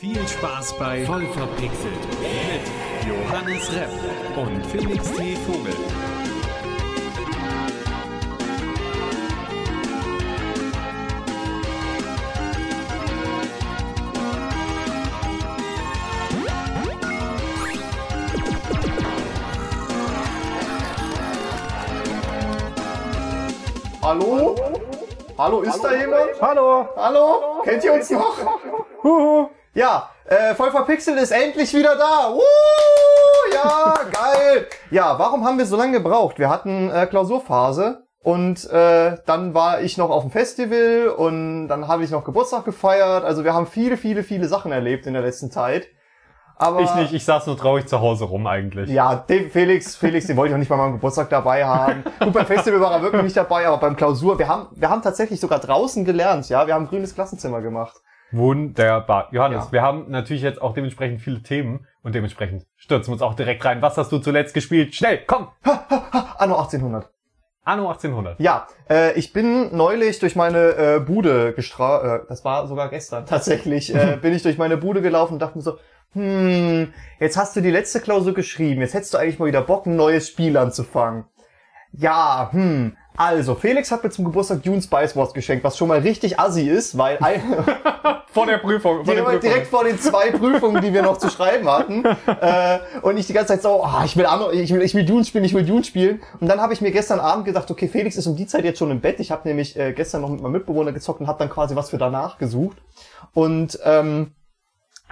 Viel Spaß bei Voll verpixelt mit Johannes Repp und Felix T. Vogel. Hallo? Hallo, ist da jemand? Hallo. Hallo? Kennt ihr uns noch? Huhu. Ja, äh, voll verpixelt ist endlich wieder da. Woo! Ja, geil. Ja, warum haben wir so lange gebraucht? Wir hatten äh, Klausurphase und äh, dann war ich noch auf dem Festival und dann habe ich noch Geburtstag gefeiert. Also wir haben viele, viele, viele Sachen erlebt in der letzten Zeit. Aber Ich nicht, ich saß nur traurig zu Hause rum eigentlich. Ja, den Felix, Felix, den wollte ich auch nicht bei meinem Geburtstag dabei haben. Gut, beim Festival war er wirklich nicht dabei, aber beim Klausur, wir haben, wir haben tatsächlich sogar draußen gelernt, ja, wir haben grünes Klassenzimmer gemacht. Wunderbar. Johannes, Ja. wir haben natürlich jetzt auch dementsprechend viele Themen und dementsprechend stürzen wir uns auch direkt rein. Was hast du zuletzt gespielt? Schnell, komm! Anno 1800. Anno 1800. Ja, äh, ich bin neulich durch meine äh, Bude gestra äh, das war sogar gestern tatsächlich, äh, bin ich durch meine Bude gelaufen und dachte mir so, hm, jetzt hast du die letzte Klausur geschrieben, jetzt hättest du eigentlich mal wieder Bock, ein neues Spiel anzufangen. Ja, hm, also, Felix hat mir zum Geburtstag Dune Spice Wars geschenkt, was schon mal richtig assi ist, weil Vor der Prüfung. Vor direkt, Prüfung. direkt vor den zwei Prüfungen, die wir noch zu schreiben hatten. Äh, und ich die ganze Zeit so, ah, ich will ich will, ich will Dune spielen, ich will Dune spielen. Und dann habe ich mir gestern Abend gedacht, okay, Felix ist um die Zeit jetzt schon im Bett. Ich habe nämlich äh, gestern noch mit meinem Mitbewohner gezockt und habe dann quasi was für danach gesucht. Und ähm,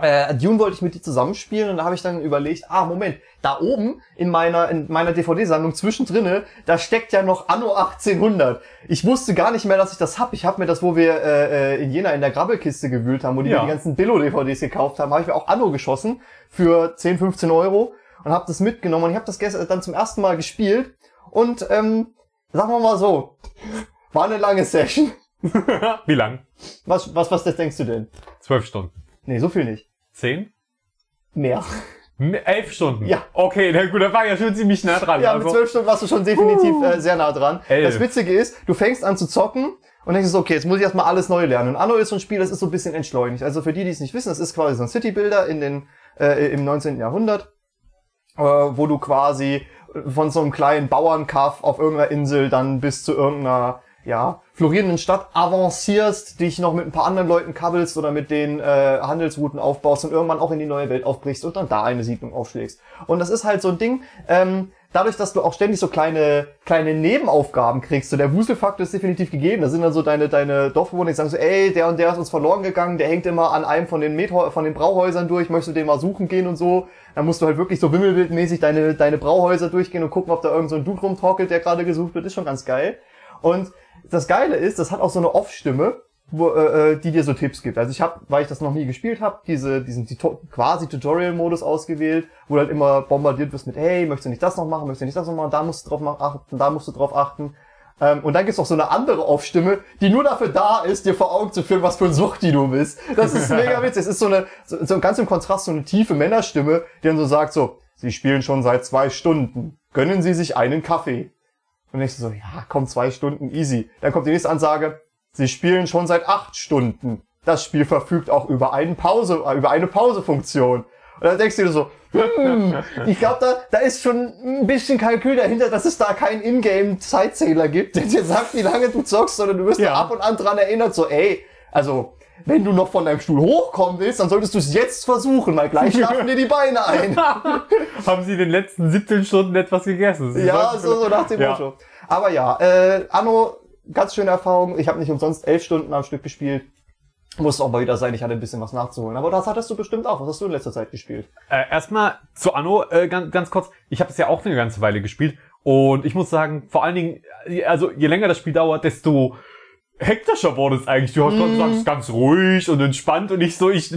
äh, Dune wollte ich mit dir zusammenspielen und da habe ich dann überlegt, ah, Moment, da oben in meiner, in meiner DVD-Sammlung zwischendrinne, da steckt ja noch Anno 1800. Ich wusste gar nicht mehr, dass ich das hab. Ich habe mir das, wo wir äh, äh, in Jena in der Grabbelkiste gewühlt haben, wo die Ja. mir die ganzen Billo-DVDs gekauft haben, habe ich mir auch Anno geschossen für 10, 15 Euro und habe das mitgenommen und ich habe das gestern dann zum ersten Mal gespielt und ähm, sagen wir mal so, war eine lange Session. Wie lang? Was, was, was das denkst du denn? Zwölf Stunden. Nee, so viel nicht. Zehn? Mehr. Elf Stunden? Ja. Okay, na gut, da war ich ja schon ziemlich nah dran. Ja, mit also, zwölf Stunden warst du schon definitiv äh, sehr nah dran. Elf. Das Witzige ist, du fängst an zu zocken und denkst okay, jetzt muss ich erstmal alles neu lernen. Und Anno ist so ein Spiel, das ist so ein bisschen entschleunigt. Also für die, die es nicht wissen, das ist quasi so ein City-Builder in den, äh, im 19. Jahrhundert, äh, wo du quasi von so einem kleinen Bauernkaff auf irgendeiner Insel dann bis zu irgendeiner, ja, florierenden Stadt avancierst, dich noch mit ein paar anderen Leuten kabbelst oder mit den äh, Handelsrouten aufbaust und irgendwann auch in die neue Welt aufbrichst und dann da eine Siedlung aufschlägst. Und das ist halt so ein Ding, ähm, dadurch, dass du auch ständig so kleine, kleine Nebenaufgaben kriegst, so der Wuselfaktor ist definitiv gegeben. Da sind dann so deine, deine Dorfbewohner, die sagen so, ey, der und der ist uns verloren gegangen, der hängt immer an einem von den, Methä von den Brauhäusern durch, möchtest du den mal suchen gehen und so. Dann musst du halt wirklich so wimmelbildmäßig deine, deine Brauhäuser durchgehen und gucken, ob da irgend so ein Dude rumtorkelt, der gerade gesucht wird. Ist schon ganz geil. Und das Geile ist, das hat auch so eine Off-Stimme, wo, äh, äh, die dir so Tipps gibt. Also ich habe, weil ich das noch nie gespielt habe, diese, diesen Tuto- quasi Tutorial-Modus ausgewählt, wo du halt immer bombardiert wirst mit, hey, möchtest du nicht das noch machen, möchtest du nicht das noch machen, da musst du drauf achten, da musst du drauf achten. Ähm, und dann gibt's noch so eine andere Off-Stimme, die nur dafür da ist, dir vor Augen zu führen, was für ein Suchti du bist. Das ist mega witzig. Es ist so eine, so, so ganz im Kontrast so eine tiefe Männerstimme, die dann so sagt so, Sie spielen schon seit zwei Stunden. Gönnen Sie sich einen Kaffee. Und ich so, ja, komm, zwei Stunden, easy. Dann kommt die nächste Ansage, Sie spielen schon seit acht Stunden. Das Spiel verfügt auch über, einen Pause, äh, über eine Pausefunktion. Und dann denkst du dir so, hm, ich glaube, da, da ist schon ein bisschen Kalkül dahinter, dass es da keinen Ingame-Zeitzähler gibt, der dir sagt, wie lange du zockst, sondern du wirst Ja. da ab und an dran erinnert, so, ey, also, wenn du noch von deinem Stuhl hochkommen willst, dann solltest du es jetzt versuchen, weil gleich schlafen dir die Beine ein. Haben Sie in den letzten 17 Stunden etwas gegessen? Sie Ja, so, so nach dem Ja. Motto. Aber ja, äh, Anno, ganz schöne Erfahrung. Ich habe nicht umsonst elf Stunden am Stück gespielt. Muss auch mal wieder sein, ich hatte ein bisschen was nachzuholen. Aber das hattest du bestimmt auch. Was hast du in letzter Zeit gespielt? Äh, erstmal zu Anno, äh, ganz, ganz kurz. Ich habe es ja auch eine ganze Weile gespielt. Und ich muss sagen, vor allen Dingen, also je länger das Spiel dauert, desto hektischer wurde es eigentlich. Du hast Mhm. gesagt, es ist ganz ruhig und entspannt und nicht so, ich,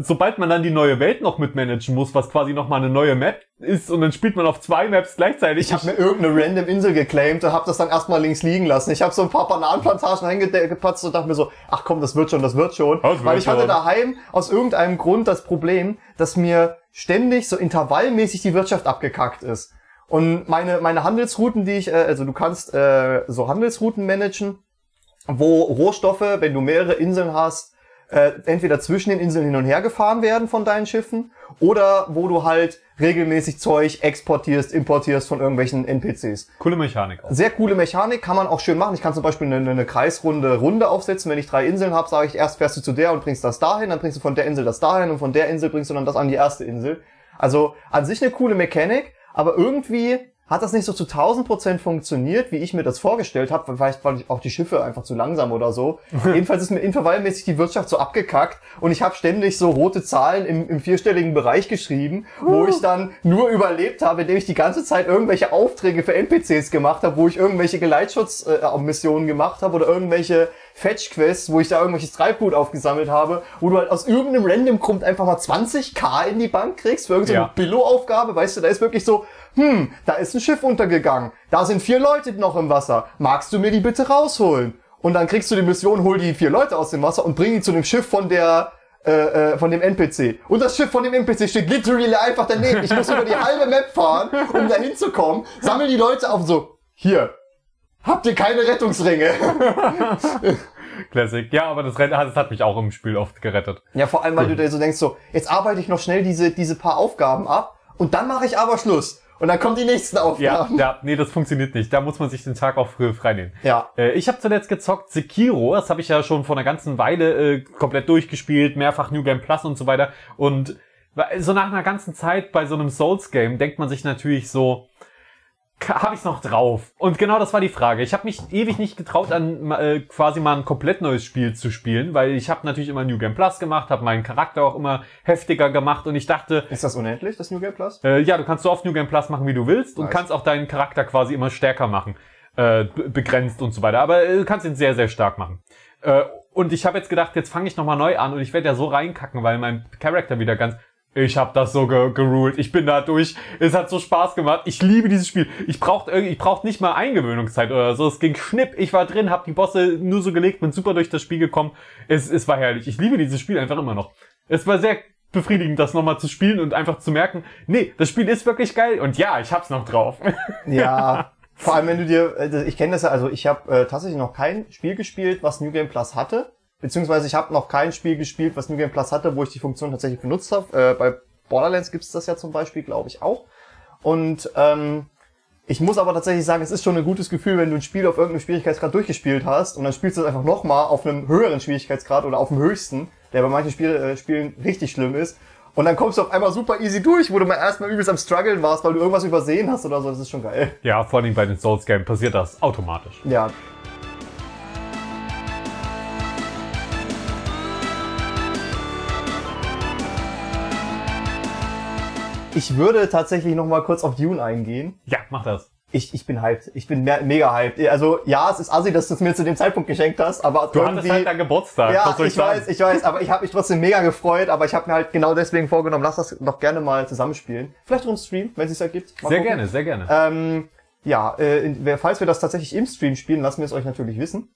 sobald man dann die neue Welt noch mitmanagen muss, was quasi nochmal eine neue Map ist und dann spielt man auf zwei Maps gleichzeitig. Ich habe mir irgendeine random Insel geclaimed und habe das dann erstmal links liegen lassen. Ich habe so ein paar Bananenplantagen reingepatzt und dachte mir so, ach komm, das wird schon, das wird schon. Das wird Weil ich hatte schon. daheim aus irgendeinem Grund das Problem, dass mir ständig so intervallmäßig die Wirtschaft abgekackt ist. Und meine, meine Handelsrouten, die ich, äh, also du kannst äh, so Handelsrouten managen, wo Rohstoffe, wenn du mehrere Inseln hast, äh, entweder zwischen den Inseln hin und her gefahren werden von deinen Schiffen oder wo du halt regelmäßig Zeug exportierst, importierst von irgendwelchen NPCs. Coole Mechanik auch. Sehr coole Mechanik, kann man auch schön machen. Ich kann zum Beispiel eine, eine kreisrunde Runde aufsetzen. Wenn ich drei Inseln habe, sage ich, erst fährst du zu der und bringst das dahin, dann bringst du von der Insel das dahin und von der Insel bringst du dann das an die erste Insel. Also an sich eine coole Mechanik, aber irgendwie hat das nicht so zu 1000 Prozent funktioniert, wie ich mir das vorgestellt habe. Vielleicht waren auch die Schiffe einfach zu langsam oder so. Jedenfalls ist mir intervallmäßig die Wirtschaft so abgekackt und ich habe ständig so rote Zahlen im, im vierstelligen Bereich geschrieben, wo ich dann nur überlebt habe, indem ich die ganze Zeit irgendwelche Aufträge für NPCs gemacht habe, wo ich irgendwelche Geleitschutzmissionen äh, gemacht habe oder irgendwelche Fetch-Quests, wo ich da irgendwelches Treibgut aufgesammelt habe, wo du halt aus irgendeinem random Grund einfach mal 20k in die Bank kriegst für irgendeine Ja. Billo-Aufgabe, weißt du, da ist wirklich so, hm, da ist ein Schiff untergegangen, da sind vier Leute noch im Wasser, magst du mir die bitte rausholen? Und dann kriegst du die Mission, hol die vier Leute aus dem Wasser und bring die zu dem Schiff von der, äh, äh, von dem NPC. Und das Schiff von dem NPC steht literally einfach daneben. Ich muss über die halbe Map fahren, um da hinzukommen, sammel die Leute auf und so, hier, habt ihr keine Rettungsringe? Classic. Ja, aber das, Rennen- das hat mich auch im Spiel oft gerettet. Ja, vor allem, weil du dir so denkst, so, jetzt arbeite ich noch schnell diese, diese paar Aufgaben ab und dann mache ich aber Schluss. Und dann kommen die nächsten Ja, Aufgaben. ja, nee, das funktioniert nicht. Da muss man sich den Tag auch früh freinehmen. Ja. Äh, ich habe zuletzt gezockt Sekiro, das habe ich ja schon vor einer ganzen Weile äh, komplett durchgespielt, mehrfach New Game Plus und so weiter. Und so nach einer ganzen Zeit bei so einem Souls-Game denkt man sich natürlich so, habe ich's noch drauf? Und genau das war die Frage. Ich habe mich ewig nicht getraut, an äh, quasi mal ein komplett neues Spiel zu spielen, weil ich habe natürlich immer New Game Plus gemacht, habe meinen Charakter auch immer heftiger gemacht und ich dachte, Ist das unendlich, das New Game Plus? äh, ja, du kannst so oft New Game Plus machen, wie du willst und Nice. kannst auch deinen Charakter quasi immer stärker machen, äh, be- begrenzt und so weiter. Aber äh, du kannst ihn sehr, sehr stark machen. Äh, und ich habe jetzt gedacht, jetzt fange ich nochmal neu an und ich werde ja so reinkacken, weil mein Charakter wieder ganz... Ich habe das so ge. Ich bin da durch. Es hat so Spaß gemacht. Ich liebe dieses Spiel. Ich brauchte irgendwie, ich brauchte nicht mal Eingewöhnungszeit oder so. Es ging schnipp. Ich war drin, habe die Bosse nur so gelegt, bin super durch das Spiel gekommen. Es, es war herrlich. Ich liebe dieses Spiel einfach immer noch. Es war sehr befriedigend, das nochmal zu spielen und einfach zu merken, nee, das Spiel ist wirklich geil und ja, ich hab's noch drauf. Ja. Vor allem, wenn du dir, äh, ich kenne das ja, also ich habe äh, tatsächlich noch kein Spiel gespielt, was New Game Plus hatte. Beziehungsweise ich habe noch kein Spiel gespielt, was New Game Plus hatte, wo ich die Funktion tatsächlich benutzt habe. Äh, bei Borderlands gibt's das ja zum Beispiel, glaube ich, auch. Und ähm, ich muss aber tatsächlich sagen, es ist schon ein gutes Gefühl, wenn du ein Spiel auf irgendeinem Schwierigkeitsgrad durchgespielt hast und dann spielst du es einfach nochmal auf einem höheren Schwierigkeitsgrad oder auf dem höchsten, der bei manchen Spiel, äh, Spielen richtig schlimm ist. Und dann kommst du auf einmal super easy durch, wo du mal erstmal übelst am struggeln warst, weil du irgendwas übersehen hast oder so. Das ist schon geil. ja, vor allem bei den Souls Games passiert das automatisch. Ja. Ich würde tatsächlich noch mal kurz auf Dune eingehen. Ja, mach das. Ich, ich bin hyped. Ich bin me mega hyped. Also ja, es ist assi, dass du es mir zu dem Zeitpunkt geschenkt hast, aber Du hattest halt deinen Geburtstag. ja, ich, ich, sagen? weiß, ich weiß, aber ich habe mich trotzdem mega gefreut, aber ich habe mir halt genau deswegen vorgenommen, lass das doch gerne mal zusammenspielen. Vielleicht auch im Stream, wenn es sich ergibt. Mal Sehr gucken. gerne, sehr gerne. Ähm, ja, äh, falls wir das tatsächlich im Stream spielen, lassen wir es euch natürlich wissen.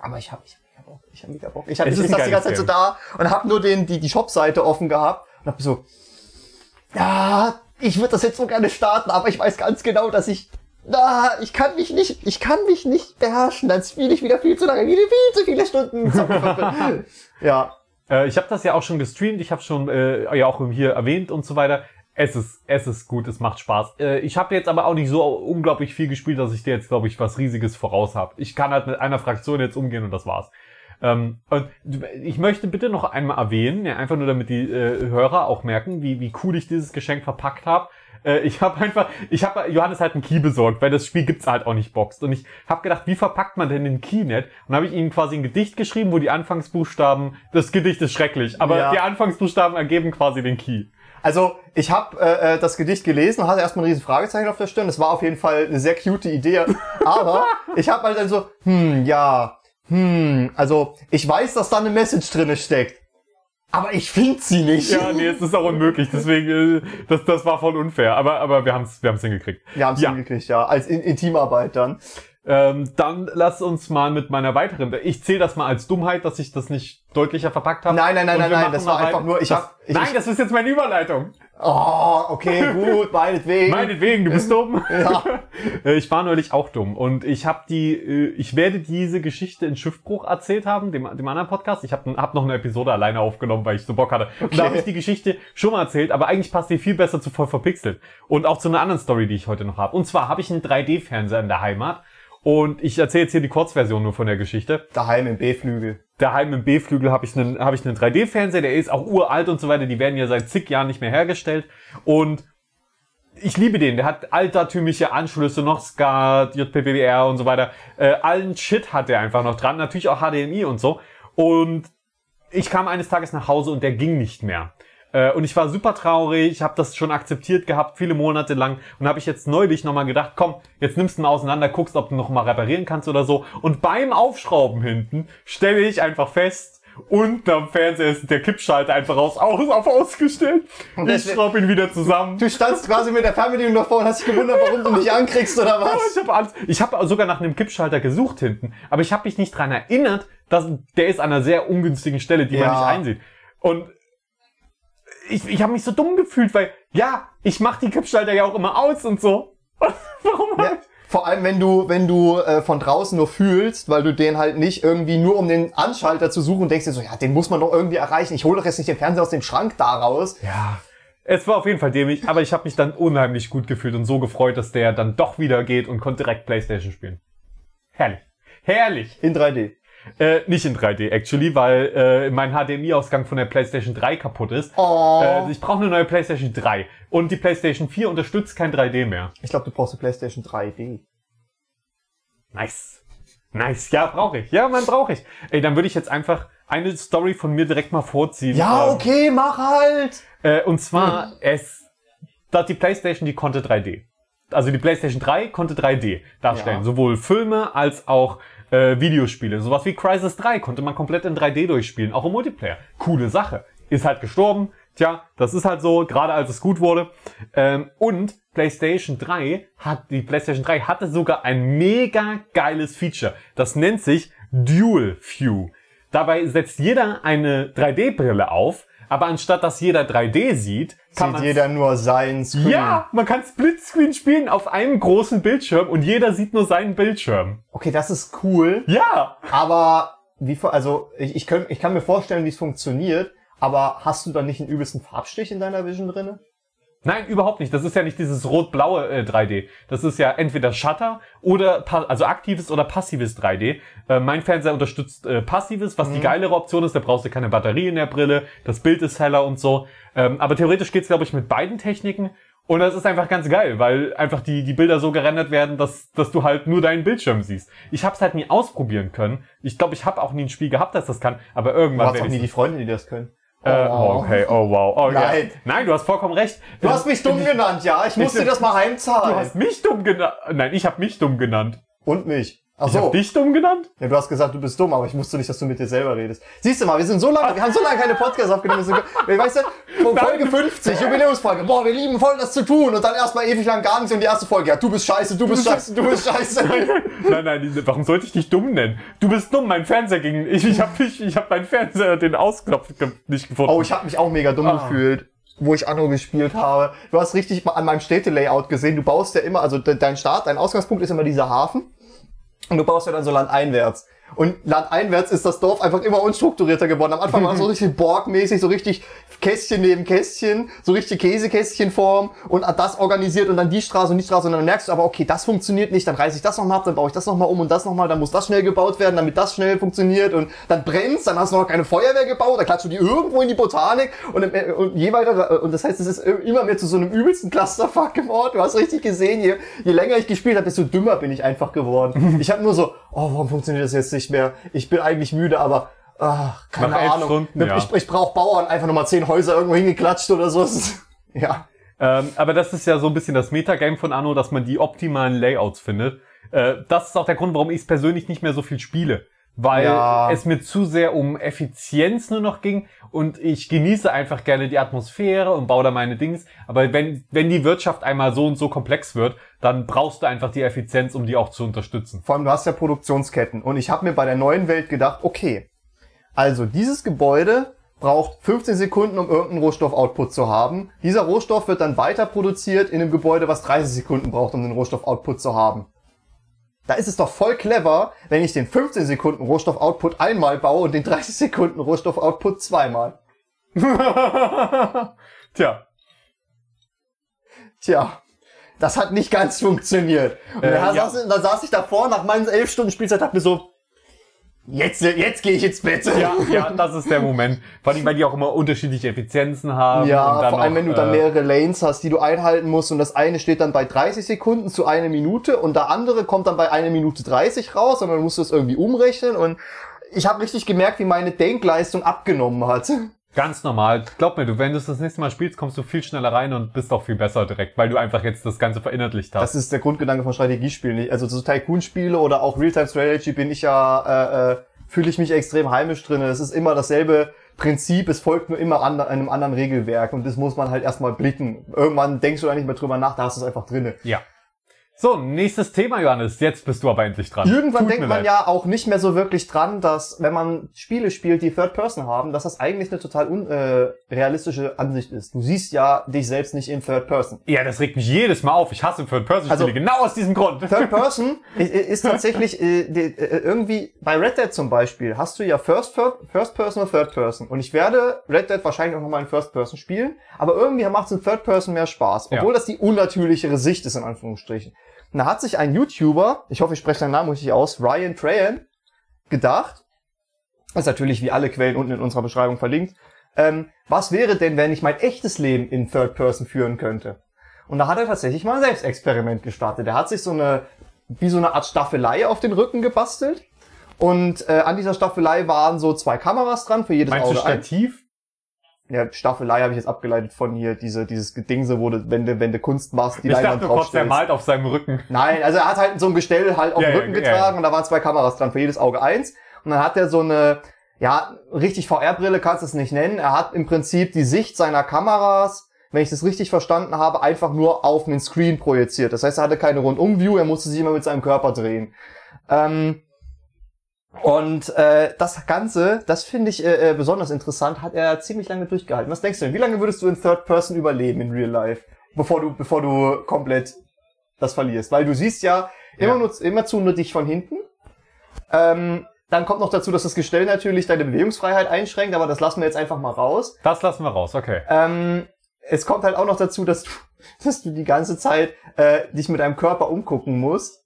Aber ich habe ich hab mega Bock. Ich habe mega Bock. Ich, hab, ich ein saß die ganze Zeit so da und habe nur den, die, die Shop-Seite offen gehabt und habe so, ja, ich würde das jetzt so gerne starten, aber ich weiß ganz genau, dass ich, na, ich kann mich nicht, ich kann mich nicht beherrschen. Dann spiele ich wieder viel zu lange, wieder viel zu viele Stunden. zocken. ja, Äh, ich habe das ja auch schon gestreamt, ich habe schon äh, ja auch hier erwähnt und so weiter. Es ist, es ist gut, es macht Spaß. Äh, ich habe jetzt aber auch nicht so unglaublich viel gespielt, dass ich dir jetzt, glaube ich, was Riesiges voraus habe. Ich kann halt mit einer Fraktion jetzt umgehen und das war's. Ähm, und ich möchte bitte noch einmal erwähnen, ja, einfach nur damit die äh, Hörer auch merken, wie, wie cool ich dieses Geschenk verpackt habe. Äh, ich habe einfach, ich habe Johannes halt einen Key besorgt, weil das Spiel gibt's halt auch nicht boxt. Und ich habe gedacht, wie verpackt man denn den Key nicht? Und habe ich ihm quasi ein Gedicht geschrieben, wo die Anfangsbuchstaben, das Gedicht ist schrecklich, aber Ja. die Anfangsbuchstaben ergeben quasi den Key. Also, ich habe äh, äh, das Gedicht gelesen, hatte erstmal ein riesen Fragezeichen auf der Stirn. Das war auf jeden Fall eine sehr cute Idee. Aber ich habe halt dann so, hm, ja, hm, also ich weiß, dass da eine Message drinne steckt. Aber ich finde sie nicht. Ja, nee, es ist auch unmöglich, deswegen, äh, das, das war voll unfair. Aber, aber wir haben's, wir haben's hingekriegt. Wir haben es Ja. hingekriegt, ja. Als in Intimarbeit dann. Ähm, dann lass uns mal mit meiner weiteren. Ich zähle das mal als Dummheit, dass ich das nicht deutlicher verpackt habe. Nein, nein, nein, nein, nein, das war einfach nur, ich das, hab- ich- Nein, ich- das ist jetzt meine Überleitung. Oh, okay, gut, meinetwegen. Meinetwegen, du bist dumm. Ja. Äh, Ich war neulich auch dumm und ich habe die, äh, ich werde diese Geschichte in Schiffbruch erzählt haben, dem, dem anderen Podcast. Ich habe hab noch eine Episode alleine aufgenommen, weil ich so Bock hatte. Und da Okay. habe ich die Geschichte schon mal erzählt, aber eigentlich passt die viel besser zu voll verpixelt. Und auch zu einer anderen Story, die ich heute noch habe. Und zwar habe ich einen 3D-Fernseher in der Heimat und ich erzähle jetzt hier die Kurzversion nur von der Geschichte. Daheim im B-Flügel. Daheim im B-Flügel habe ich einen, habe ich einen 3D-Fernseher, der ist auch uralt und so weiter. Die werden ja seit zig Jahren nicht mehr hergestellt. Und ich liebe den. Der hat altertümliche Anschlüsse, noch SCART, JPBR und so weiter. Äh, allen Shit hat der einfach noch dran. Natürlich auch HDMI und so. Und ich kam eines Tages nach Hause und der ging nicht mehr. Äh, und ich war super traurig, ich habe das schon akzeptiert gehabt, viele Monate lang. Und habe ich jetzt neulich nochmal gedacht, komm, jetzt nimmst du ihn auseinander, guckst, ob du noch mal reparieren kannst oder so. Und beim Aufschrauben hinten stelle ich einfach fest, unten am Fernseher ist der Kippschalter einfach aus, aus auf ausgestellt. Und Ich schraube ihn wieder zusammen. Du standst quasi mit der Fernbedienung davor und hast dich gewundert, warum du nicht ankriegst oder was? ich habe alles. Ich habe sogar nach einem Kippschalter gesucht hinten, aber ich habe mich nicht dran erinnert, dass der ist an einer sehr ungünstigen Stelle, die man Ja. nicht einsieht. Und ich, ich habe mich so dumm gefühlt, weil ja, ich mache die Kippschalter ja auch immer aus und so. Warum? Ja, vor allem, wenn du, wenn du äh, von draußen nur fühlst, weil du den halt nicht irgendwie nur um den Anschalter zu suchen, denkst dir so, ja, den muss man doch irgendwie erreichen. Ich hole doch jetzt nicht den Fernseher aus dem Schrank da raus. Ja. Es war auf jeden Fall dämlich, aber ich habe mich dann unheimlich gut gefühlt und so gefreut, dass der dann doch wieder geht und konnte direkt Playstation spielen. Herrlich. Herrlich. In 3D. Äh, nicht in 3D, actually, weil äh, mein HDMI-Ausgang von der PlayStation 3 kaputt ist. Oh. Äh, ich brauche eine neue PlayStation 3. Und die PlayStation 4 unterstützt kein 3D mehr. Ich glaube, du brauchst eine PlayStation 3D. Nice. Nice. Ja, brauche ich. Ja, man brauche ich. Ey, dann würde ich jetzt einfach eine Story von mir direkt mal vorziehen. Ja, Ähm, okay, mach halt. Äh, und zwar, es, da die PlayStation, die konnte 3D. Also die PlayStation 3 konnte 3D darstellen. Ja. Sowohl Filme als auch äh, Videospiele. Sowas wie Crisis 3 konnte man komplett in 3D durchspielen. Auch im Multiplayer. Coole Sache. Ist halt gestorben. Tja, das ist halt so, gerade als es gut wurde. Ähm, und PlayStation 3 hat, die PlayStation 3 hatte sogar ein mega geiles Feature. Das nennt sich Dual View. Dabei setzt jeder eine 3D-Brille auf, aber anstatt dass jeder 3D sieht, kann Sieht jeder nur seinen Screen. ja, man kann Splitscreen spielen auf einem großen Bildschirm und jeder sieht nur seinen Bildschirm. Okay, das ist cool. Ja, Aber wie, also ich, ich, kann, ich kann mir vorstellen, wie es funktioniert. Aber hast du dann nicht einen übelsten Farbstich in deiner Vision drinne? Nein, überhaupt nicht. Das ist ja nicht dieses rot-blaue äh, 3D. Das ist ja entweder Shutter oder also aktives oder passives 3D. Äh, mein Fernseher unterstützt äh, passives, was die geilere Option ist. Da brauchst du keine Batterie in der Brille. Das Bild ist heller und so. Ähm, aber theoretisch geht's glaube ich mit beiden Techniken. Und das ist einfach ganz geil, weil einfach die, die Bilder so gerendert werden, dass, dass du halt nur deinen Bildschirm siehst. Ich habe es halt nie ausprobieren können. Ich glaube, ich habe auch nie ein Spiel gehabt, das das kann. Aber Du irgendwann hast werd auch nie die Freunde, die das können. Äh, oh, okay, oh wow. Oh, ja. Nein. Nein, du hast vollkommen recht. Du hast mich dumm genannt, ja. Ich musste Ich- dir das mal Du heimzahlen. hast mich dumm genannt. Nein, ich habe mich dumm genannt. Und mich. Ach Ich so. hab dich dumm genannt? Ja, du hast gesagt, du bist dumm, aber ich wusste nicht, dass du mit dir selber redest. Siehst du mal, wir sind so lange, wir haben so lange keine Podcasts aufgenommen. sind- Weißt du, Folge 50, Jubiläumsfolge, boah, wir lieben voll das zu tun und dann erstmal ewig lang gar nichts und die erste Folge, ja, du bist scheiße, du bist scheiße, du bist scheiße. Nein, nein, warum sollte ich dich dumm nennen? Du bist dumm, mein Fernseher ging. Ich, ich habe ich, ich hab meinen Fernseher den Ausknopf nicht gefunden. Oh, ich habe mich auch mega dumm Ah. gefühlt, wo ich Anno gespielt habe. Du hast richtig mal an meinem Städtelayout gesehen, du baust ja immer, also de dein Start, dein Ausgangspunkt ist immer dieser Hafen und du baust ja dann so landeinwärts. Und landeinwärts ist das Dorf einfach immer unstrukturierter geworden. Am Anfang war es so richtig Borg-mäßig, so richtig Kästchen neben Kästchen, so richtig Käsekästchenform und das organisiert und dann die Straße und die Straße und dann merkst du aber, okay, das funktioniert nicht, dann reiße ich das nochmal ab, dann baue ich das nochmal um und das nochmal, dann muss das schnell gebaut werden, damit das schnell funktioniert und dann brennt's, dann hast du noch keine Feuerwehr gebaut, dann klatschst du die irgendwo in die Botanik und, im- äh, und je weiter, und das heißt, es ist immer mehr zu so einem übelsten Clusterfuck geworden. Du hast richtig gesehen, je, je länger ich gespielt habe, desto dümmer bin ich einfach geworden. Ich habe nur so, oh, warum funktioniert das jetzt nicht mehr? Ich bin eigentlich müde, aber ach, keine Nach Ahnung. Stunden, ja. Ich, ich brauche Bauern, einfach nochmal zehn Häuser irgendwo hingeklatscht oder so. Ja. Ähm, aber das ist ja so ein bisschen das Metagame von Anno, dass man die optimalen Layouts findet. Äh, das ist auch der Grund, warum ich es persönlich nicht mehr so viel spiele. Weil Ja. es mir zu sehr um Effizienz nur noch ging und ich genieße einfach gerne die Atmosphäre und baue da meine Dings. Aber wenn, wenn die Wirtschaft einmal so und so komplex wird, dann brauchst du einfach die Effizienz, um die auch zu unterstützen. Vor allem, du hast ja Produktionsketten. Und ich habe mir bei der neuen Welt gedacht, okay, also dieses Gebäude braucht 15 Sekunden, um irgendeinen Rohstoffoutput zu haben. Dieser Rohstoff wird dann weiter produziert in einem Gebäude, was 30 Sekunden braucht, um den Rohstoffoutput zu haben. Da ist es doch voll clever, wenn ich den 15 Sekunden Rohstoffoutput einmal baue und den 30 Sekunden Rohstoffoutput zweimal. Tja. Tja, das hat nicht ganz funktioniert. Und Äh, da, ja. saß, da saß ich davor nach meinen elf Stunden Spielzeit, dachte mir so, jetzt, jetzt gehe ich ins Bett. Ja, ja, das ist der Moment. Vor allem, weil die auch immer unterschiedliche Effizienzen haben. Ja, dann vor allem, noch, wenn du dann äh, mehrere Lanes hast, die du einhalten musst und das eine steht dann bei 30 Sekunden zu einer Minute und der andere kommt dann bei einer Minute 30 raus und dann musst du es irgendwie umrechnen und ich habe richtig gemerkt, wie meine Denkleistung abgenommen hat. Ganz normal. Glaub mir, du, wenn du es das nächste Mal spielst, kommst du viel schneller rein und bist auch viel besser direkt, weil du einfach jetzt das Ganze verinnerlicht hast. Das ist der Grundgedanke von Strategiespielen. Also so Tycoon-Spiele oder auch Real-Time-Strategy bin ich ja, äh, äh, fühle ich mich extrem heimisch drin. Es ist immer dasselbe Prinzip, es folgt nur immer an, einem anderen Regelwerk und das muss man halt erstmal blicken. Irgendwann denkst du da nicht mehr drüber nach, da hast du es einfach drinne. ja. So, nächstes Thema, Johannes. Jetzt bist du aber endlich dran. Irgendwann Tut denkt man leid. ja auch nicht mehr so wirklich dran, dass wenn man Spiele spielt, die Third Person haben, dass das eigentlich eine total unrealistische Ansicht ist. Du siehst ja dich selbst nicht in Third Person. Ja, das regt mich jedes Mal auf. Ich hasse Third-Person-Spiele Also- genau aus diesem Grund. Third Person ist tatsächlich äh, äh, irgendwie bei Red Dead zum Beispiel hast du ja First, Fir- First Person oder Third Person und ich werde Red Dead wahrscheinlich auch nochmal in First Person spielen, aber irgendwie macht es in Third Person mehr Spaß, Ja. obwohl das die unnatürlichere Sicht ist in Anführungsstrichen. Und da hat sich ein YouTuber, ich hoffe ich spreche seinen Namen richtig aus, Ryan Trahan, gedacht, ist natürlich wie alle Quellen unten in unserer Beschreibung verlinkt, ähm, was wäre denn, wenn ich mein echtes Leben in Third Person führen könnte? Und da hat er tatsächlich mal ein Selbstexperiment gestartet. Er hat sich so eine, wie so eine Art Staffelei auf den Rücken gebastelt. Und äh, an dieser Staffelei waren so zwei Kameras dran für jedes Meinst du Auge. ein. Ja, Staffelei habe ich jetzt abgeleitet von hier, diese, dieses Gedingse, wo du, wenn du, wenn du Kunst machst, die ich Leinwand dachte draufstellst. malt auf seinem Rücken. Nein, also er hat halt so ein Gestell halt auf Ja, den Rücken ja, getragen ja. und da waren zwei Kameras dran, für jedes Auge eins. Und dann hat er so eine, ja, richtig VR-Brille kannst du es nicht nennen. Er hat im Prinzip die Sicht seiner Kameras, wenn ich das richtig verstanden habe, einfach nur auf einen Screen projiziert. Das heißt, er hatte keine Rundum-View, er musste sich immer mit seinem Körper drehen. Ähm, und äh, das Ganze, das finde ich äh, äh, besonders interessant, hat er ziemlich lange durchgehalten. Was denkst du denn? Wie lange würdest du in Third Person überleben in Real Life, bevor du, bevor du komplett das verlierst? Weil du siehst ja immer Ja. nur immerzu nur dich von hinten. Ähm, dann kommt noch dazu, dass das Gestell natürlich deine Bewegungsfreiheit einschränkt, aber das lassen wir jetzt einfach mal raus. Das lassen wir raus, okay. Ähm, es kommt halt auch noch dazu, dass du, dass du die ganze Zeit äh, dich mit deinem Körper umgucken musst.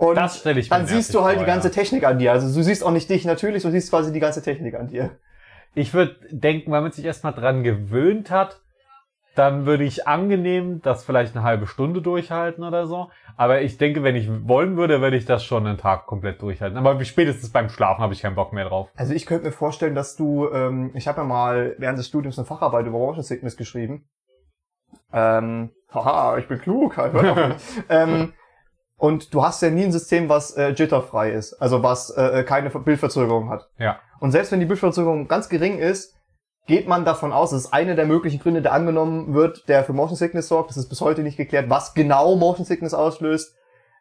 Und Das stelle ich mir dann siehst du halt vor, die ganze ja. Technik an dir. Also du siehst auch nicht dich natürlich, du siehst quasi die ganze Technik an dir. Ich würde denken, wenn man sich erstmal dran gewöhnt hat, dann würde ich angenehm das vielleicht eine halbe Stunde durchhalten oder so. Aber ich denke, wenn ich wollen würde, würde ich das schon einen Tag komplett durchhalten. Aber wie spätestens beim Schlafen habe ich keinen Bock mehr drauf. Also ich könnte mir vorstellen, dass du, ähm, ich habe ja mal während des Studiums eine Facharbeit über Motion Sickness geschrieben. Ähm, haha, ich bin klug, halt, ähm, und du hast ja nie ein System, was äh, jitterfrei ist, also was äh, keine Bildverzögerung hat. Ja. Und selbst wenn die Bildverzögerung ganz gering ist, geht man davon aus, das ist eine der möglichen Gründe, der angenommen wird, der für Motion Sickness sorgt. Das ist bis heute nicht geklärt, was genau Motion Sickness auslöst.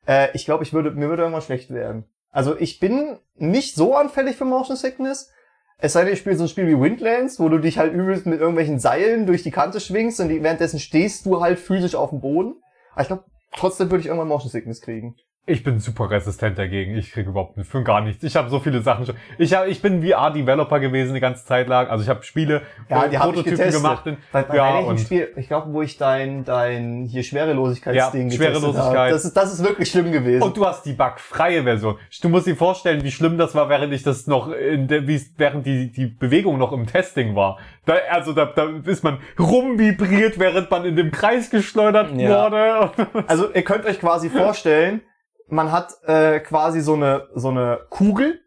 Äh, ich glaube, ich würde, mir würde irgendwann schlecht werden. Also ich bin nicht so anfällig für Motion Sickness. Es sei denn, ich spiele so ein Spiel wie Windlands, wo du dich halt übelst mit irgendwelchen Seilen durch die Kante schwingst und die, währenddessen stehst du halt physisch auf dem Boden. Aber ich glaube, trotzdem würde ich irgendwann Motion Sickness kriegen. Ich bin super resistent dagegen. Ich kriege überhaupt nicht, für gar nichts. Ich habe so viele Sachen schon. Ich, hab, ich bin VR-Developer gewesen die ganze Zeit lang. Also ich habe Spiele, Ja, äh, die ich Prototypen getestet. gemacht. In, Bei, bei ja, und Spiel, ich glaube, wo ich dein, dein hier Schwerelosigkeitsding Ja, Schwerelosigkeit. habe. Das ist, das ist wirklich schlimm gewesen. Und du hast die bugfreie Version. Du musst dir vorstellen, wie schlimm das war, während ich das noch in der, wie während die, die Bewegung noch im Testing war. Da, also da, da ist man rumvibriert, während man in dem Kreis geschleudert Ja. wurde. Also ihr könnt euch quasi vorstellen, man hat äh, quasi so eine so eine Kugel.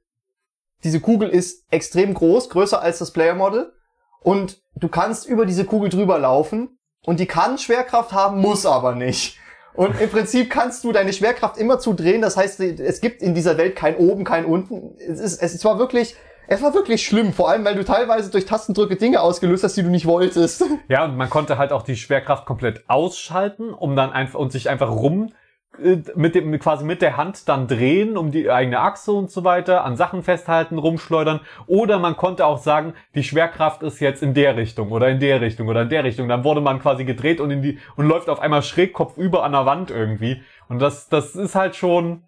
Diese Kugel ist extrem groß, größer als das Player Model und du kannst über diese Kugel drüber laufen und die kann Schwerkraft haben, muss aber nicht. Und im Prinzip kannst du deine Schwerkraft immer zudrehen, das heißt, es gibt in dieser Welt kein oben, kein unten. Es ist es war wirklich es war wirklich schlimm, vor allem weil du teilweise durch Tastendrücke Dinge ausgelöst hast, die du nicht wolltest. Ja, und man konnte halt auch die Schwerkraft komplett ausschalten, um dann einfach und sich einfach rum mit dem quasi mit der Hand dann drehen um die eigene Achse und so weiter, an Sachen festhalten, rumschleudern. Oder man konnte auch sagen, die Schwerkraft ist jetzt in der Richtung oder in der Richtung oder in der Richtung. Dann wurde man quasi gedreht und in die und läuft auf einmal schräg kopfüber an der Wand irgendwie. Und das, das ist halt schon.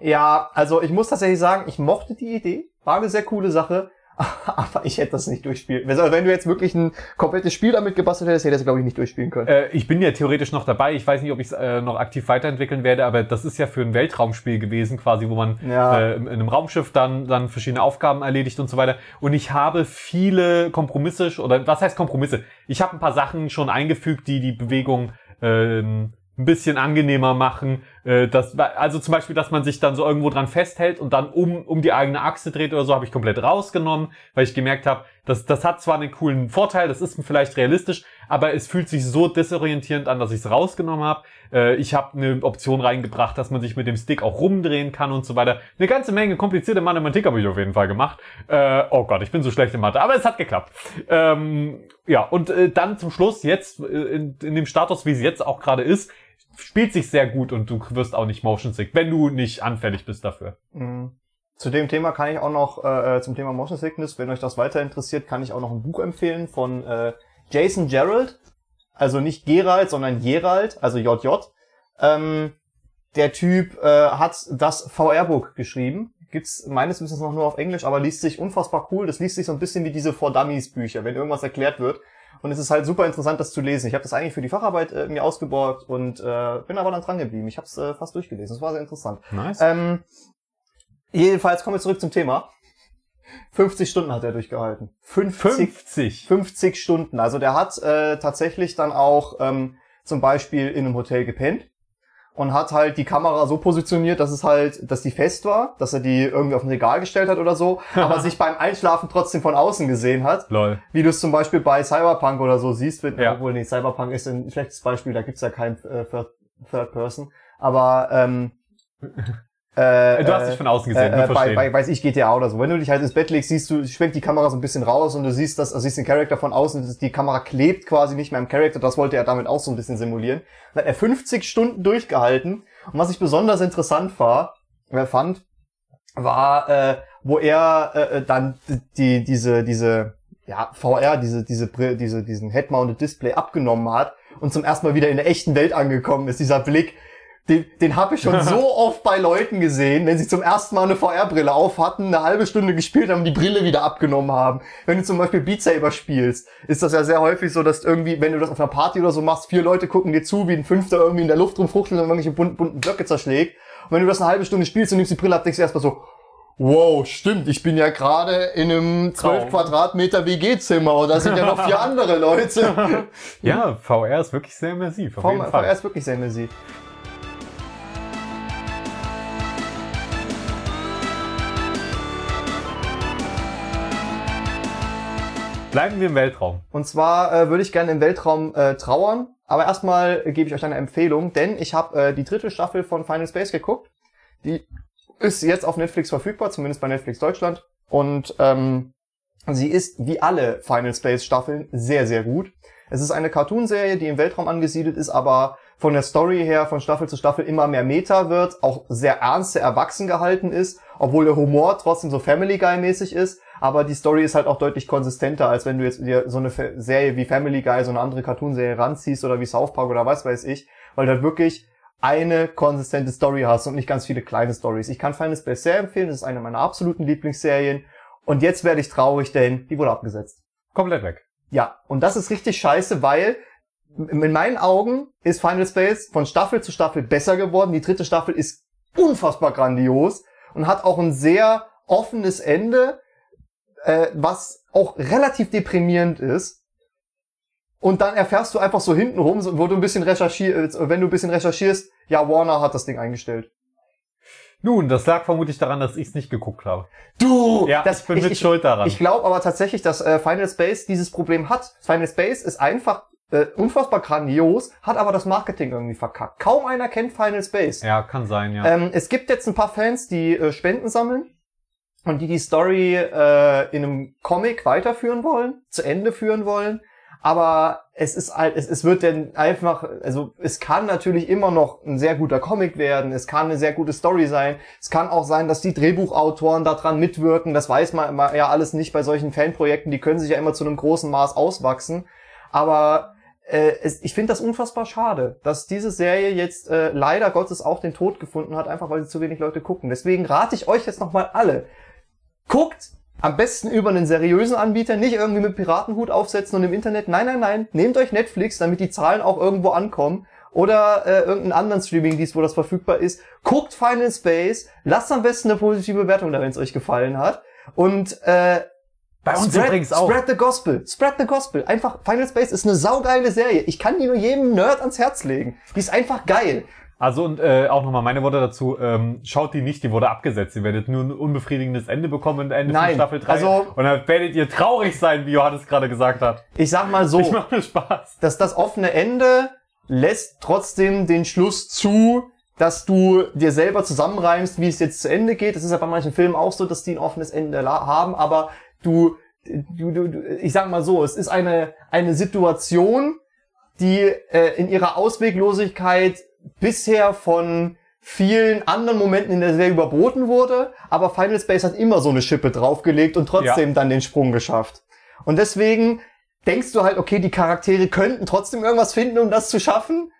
Ja, also ich muss tatsächlich sagen, ich mochte die Idee. War eine sehr coole Sache. Aber ich hätte das nicht durchspielen. Also wenn du jetzt wirklich ein komplettes Spiel damit gebastelt hättest, hätte ich das, glaube ich, nicht durchspielen können. Äh, ich bin ja theoretisch noch dabei. Ich weiß nicht, ob ich es äh, noch aktiv weiterentwickeln werde, aber das ist ja für ein Weltraumspiel gewesen, quasi, wo man Ja. äh, in einem Raumschiff dann, dann verschiedene Aufgaben erledigt und so weiter. Und ich habe viele Kompromisse, oder was heißt Kompromisse? Ich habe ein paar Sachen schon eingefügt, die die Bewegung ähm, ein bisschen angenehmer machen. Äh, das, also zum Beispiel, dass man sich dann so irgendwo dran festhält und dann um, um die eigene Achse dreht oder so, habe ich komplett rausgenommen, weil ich gemerkt habe, das, das hat zwar einen coolen Vorteil, das ist vielleicht realistisch, aber es fühlt sich so desorientierend an, dass ich es rausgenommen habe. Äh, ich habe eine Option reingebracht, dass man sich mit dem Stick auch rumdrehen kann und so weiter. Eine ganze Menge komplizierte Mathematik habe ich auf jeden Fall gemacht. Äh, oh Gott, ich bin so schlecht in Mathe, aber es hat geklappt. Ähm, ja, und äh, dann zum Schluss, jetzt äh, in, in dem Status, wie es jetzt auch gerade ist, spielt sich sehr gut und du wirst auch nicht motion sick, wenn du nicht anfällig bist dafür. Mhm. Zu dem Thema kann ich auch noch, äh, zum Thema Motion Sickness, wenn euch das weiter interessiert, kann ich auch noch ein Buch empfehlen von äh, Jason Gerald. Also nicht Gerald, sondern Gerald, also JJ. Ähm, der Typ äh, hat das VR-Book geschrieben. Gibt's meines Wissens noch nur auf Englisch, aber liest sich unfassbar cool. Das liest sich so ein bisschen wie diese For Dummies Bücher, wenn irgendwas erklärt wird. Und es ist halt super interessant, das zu lesen. Ich habe das eigentlich für die Facharbeit äh, mir ausgeborgt und äh, bin aber dann dran geblieben. Ich habe es äh, fast durchgelesen. Das war sehr interessant. Nice. Ähm, jedenfalls kommen wir zurück zum Thema. 50 Stunden hat er durchgehalten. 50, 50. 50 Stunden. Also der hat äh, tatsächlich dann auch ähm, zum Beispiel in einem Hotel gepennt und hat halt die Kamera so positioniert, dass es halt, dass die fest war, dass er die irgendwie auf ein Regal gestellt hat oder so, aber sich beim Einschlafen trotzdem von außen gesehen hat. Lol. Wie du es zum Beispiel bei Cyberpunk oder so siehst, wenn, Ja. obwohl nee, Cyberpunk ist ein schlechtes Beispiel, da gibt's ja kein äh, Third, Third Person. Aber ähm, äh, Du hast dich von außen gesehen, äh, äh, bei, bei, weiß ich, GTA oder so. Wenn du dich halt ins Bett legst, siehst du, schwenkt die Kamera so ein bisschen raus und du siehst das, also siehst den Charakter von außen, die Kamera klebt quasi nicht mehr im Charakter, das wollte er damit auch so ein bisschen simulieren. Dann hat er 50 Stunden durchgehalten und was ich besonders interessant war, äh, fand, war, äh, wo er äh, äh, dann die, diese, diese, ja, VR, diese, diese, diese, diesen Head-Mounted Display abgenommen hat und zum ersten Mal wieder in der echten Welt angekommen ist, dieser Blick, den, den habe ich schon so oft bei Leuten gesehen, wenn sie zum ersten Mal eine VR-Brille auf hatten, eine halbe Stunde gespielt haben, die Brille wieder abgenommen haben. Wenn du zum Beispiel Beat Saber spielst, ist das ja sehr häufig so, dass irgendwie, wenn du das auf einer Party oder so machst, vier Leute gucken dir zu, wie ein Fünfter irgendwie in der Luft rumfuchtelt und irgendwelche bunten, bunten Blöcke zerschlägt. Und wenn du das eine halbe Stunde spielst und nimmst die Brille ab, denkst du erstmal so, wow, stimmt, ich bin ja gerade in einem 12 Traum. Quadratmeter WG-Zimmer und da sind ja noch vier andere Leute. Ja, VR ist wirklich sehr immersiv, VR ist wirklich sehr immersiv. Bleiben wir im Weltraum. Und zwar äh, würde ich gerne im Weltraum äh, trauern, aber erstmal gebe ich euch eine Empfehlung, denn ich habe äh, die dritte Staffel von Final Space geguckt. Die ist jetzt auf Netflix verfügbar, zumindest bei Netflix Deutschland. Und ähm, sie ist wie alle Final Space Staffeln sehr, sehr gut. Es ist eine Cartoonserie, die im Weltraum angesiedelt ist, aber von der Story her von Staffel zu Staffel immer mehr Meta wird, auch sehr ernst, sehr erwachsen gehalten ist, obwohl der Humor trotzdem so Family Guy mäßig ist. Aber die Story ist halt auch deutlich konsistenter, als wenn du jetzt dir so eine Serie wie Family Guy, so eine andere Cartoonserie ranziehst oder wie South Park oder was weiß ich, weil du halt wirklich eine konsistente Story hast und nicht ganz viele kleine Stories. Ich kann Final Space sehr empfehlen, das ist eine meiner absoluten Lieblingsserien. Und jetzt werde ich traurig, denn die wurde abgesetzt. Komplett weg. Ja, und das ist richtig scheiße, weil in meinen Augen ist Final Space von Staffel zu Staffel besser geworden. Die dritte Staffel ist unfassbar grandios und hat auch ein sehr offenes Ende, äh, was auch relativ deprimierend ist. Und dann erfährst du einfach so hintenrum, so- wo du ein bisschen recherchierst, wenn du ein bisschen recherchierst, ja, Warner hat das Ding eingestellt. Nun, das lag vermutlich daran, dass ich es nicht geguckt habe. Du! Ja, das, ich bin mit Schuld daran. Ich glaube aber tatsächlich, dass äh, Final Space dieses Problem hat. Final Space ist einfach äh, unfassbar grandios, hat aber das Marketing irgendwie verkackt. Kaum einer kennt Final Space. ja, kann sein, ja. Ähm, es gibt jetzt ein paar Fans, die äh, Spenden sammeln und die die Story äh, in einem Comic weiterführen wollen, zu Ende führen wollen. aber es ist halt, es, es wird denn einfach, also es kann natürlich immer noch ein sehr guter Comic werden, es kann eine sehr gute Story sein, es kann auch sein, dass die Drehbuchautoren daran mitwirken, das weiß man immer ja alles nicht bei solchen Fanprojekten, die können sich ja immer zu einem großen Maß auswachsen, aber äh, es, ich finde das unfassbar schade, dass diese Serie jetzt äh, leider Gottes auch den Tod gefunden hat, einfach weil sie zu wenig Leute gucken. Deswegen rate ich euch jetzt nochmal alle, guckt am besten über einen seriösen Anbieter, nicht irgendwie mit Piratenhut aufsetzen und im Internet. Nein, nein, nein. Nehmt euch Netflix, damit die Zahlen auch irgendwo ankommen. Oder äh, irgendeinen anderen Streaming-Dienst, wo das verfügbar ist. Guckt Final Space, lasst am besten eine positive Bewertung da, wenn es euch gefallen hat. Und äh, Bei uns spread, übrigens auch. Spread the Gospel. Spread the Gospel. Einfach, Final Space ist eine saugeile Serie. Ich kann die nur jedem Nerd ans Herz legen. Die ist einfach geil. Also und äh, auch nochmal meine Worte dazu, ähm, schaut die nicht, die wurde abgesetzt. Ihr werdet nur ein unbefriedigendes Ende bekommen, Ende Nein, von Staffel 3. also- und dann werdet ihr traurig sein, wie Johannes gerade gesagt hat. Ich sag mal so. Ich mache mir Spaß. dass das offene Ende lässt trotzdem den Schluss zu, dass du dir selber zusammenreimst, wie es jetzt zu Ende geht. Das ist ja bei manchen Filmen auch so, dass die ein offenes Ende haben, aber du, du, du, du ich sag mal so, es ist eine, eine Situation, die äh, in ihrer Ausweglosigkeit bisher von vielen anderen Momenten in der Serie überboten wurde, aber Final Space hat immer so eine Schippe draufgelegt und trotzdem dann den Sprung geschafft. Und deswegen denkst du halt, okay, die Charaktere könnten trotzdem irgendwas finden, um das zu schaffen.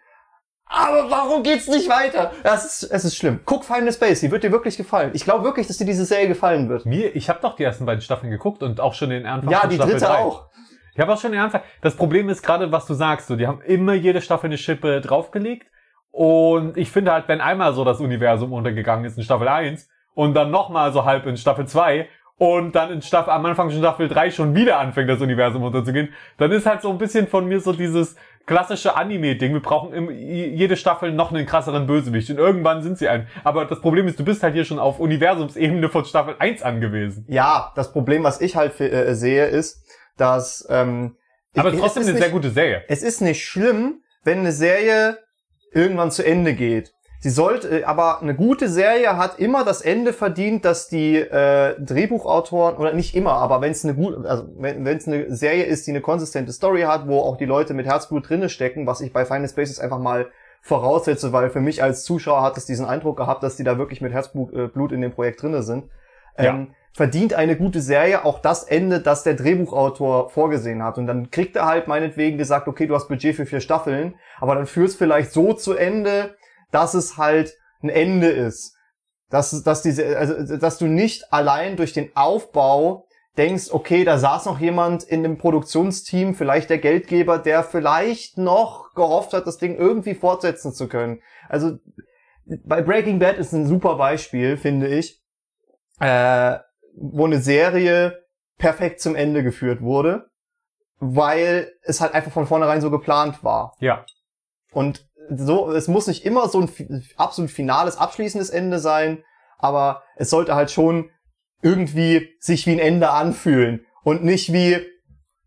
Aber warum geht's nicht weiter? Das ist, es ist schlimm. Guck Final Space, die wird dir wirklich gefallen. Ich glaube wirklich, dass dir diese Serie gefallen wird. Mir, ich habe doch die ersten beiden Staffeln geguckt und auch schon den Anfang Ja, die Staffel dritte 3. auch. Ich habe auch schon den Anfang. Das Problem ist gerade, was du sagst. So, die haben immer jede Staffel eine Schippe draufgelegt. Und ich finde halt, wenn einmal so das Universum untergegangen ist in Staffel 1 und dann nochmal so halb in Staffel 2 und dann in Staffel, am Anfang von Staffel 3 schon wieder anfängt, das Universum unterzugehen, dann ist halt so ein bisschen von mir so dieses klassische Anime-Ding. Wir brauchen im, jede Staffel noch einen krasseren Bösewicht und irgendwann sind sie ein. Aber das Problem ist, du bist halt hier schon auf Universumsebene von Staffel 1 angewiesen. Ja, das Problem, was ich halt äh, sehe, ist, dass ähm, Aber es trotzdem ist eine nicht- sehr gute Serie. Es ist nicht schlimm, wenn eine Serie irgendwann zu Ende geht. Sie sollte, äh, aber eine gute Serie hat immer das Ende verdient, dass die äh, Drehbuchautoren oder nicht immer, aber wenn es eine gute, also wenn es eine Serie ist, die eine konsistente Story hat, wo auch die Leute mit Herzblut drinne stecken, was ich bei Final Spaces einfach mal voraussetze, weil für mich als Zuschauer hat es diesen Eindruck gehabt, dass die da wirklich mit Herzblut äh, in dem Projekt drinne sind. Ähm, verdient eine gute Serie auch das Ende, das der Drehbuchautor vorgesehen hat. Und dann kriegt er halt meinetwegen gesagt, okay, du hast Budget für vier Staffeln, aber dann führst vielleicht so zu Ende, dass es halt ein Ende ist. Dass, dass diese, also, dass du nicht allein durch den Aufbau denkst, okay, da saß noch jemand in dem Produktionsteam, vielleicht der Geldgeber, der vielleicht noch gehofft hat, das Ding irgendwie fortsetzen zu können. Also bei Breaking Bad ist ein super Beispiel, finde ich, äh, wo eine Serie perfekt zum Ende geführt wurde, weil es halt einfach von vornherein so geplant war. Ja. Und so, es muss nicht immer so ein absolut finales, abschließendes Ende sein, aber es sollte halt schon irgendwie sich wie ein Ende anfühlen und nicht wie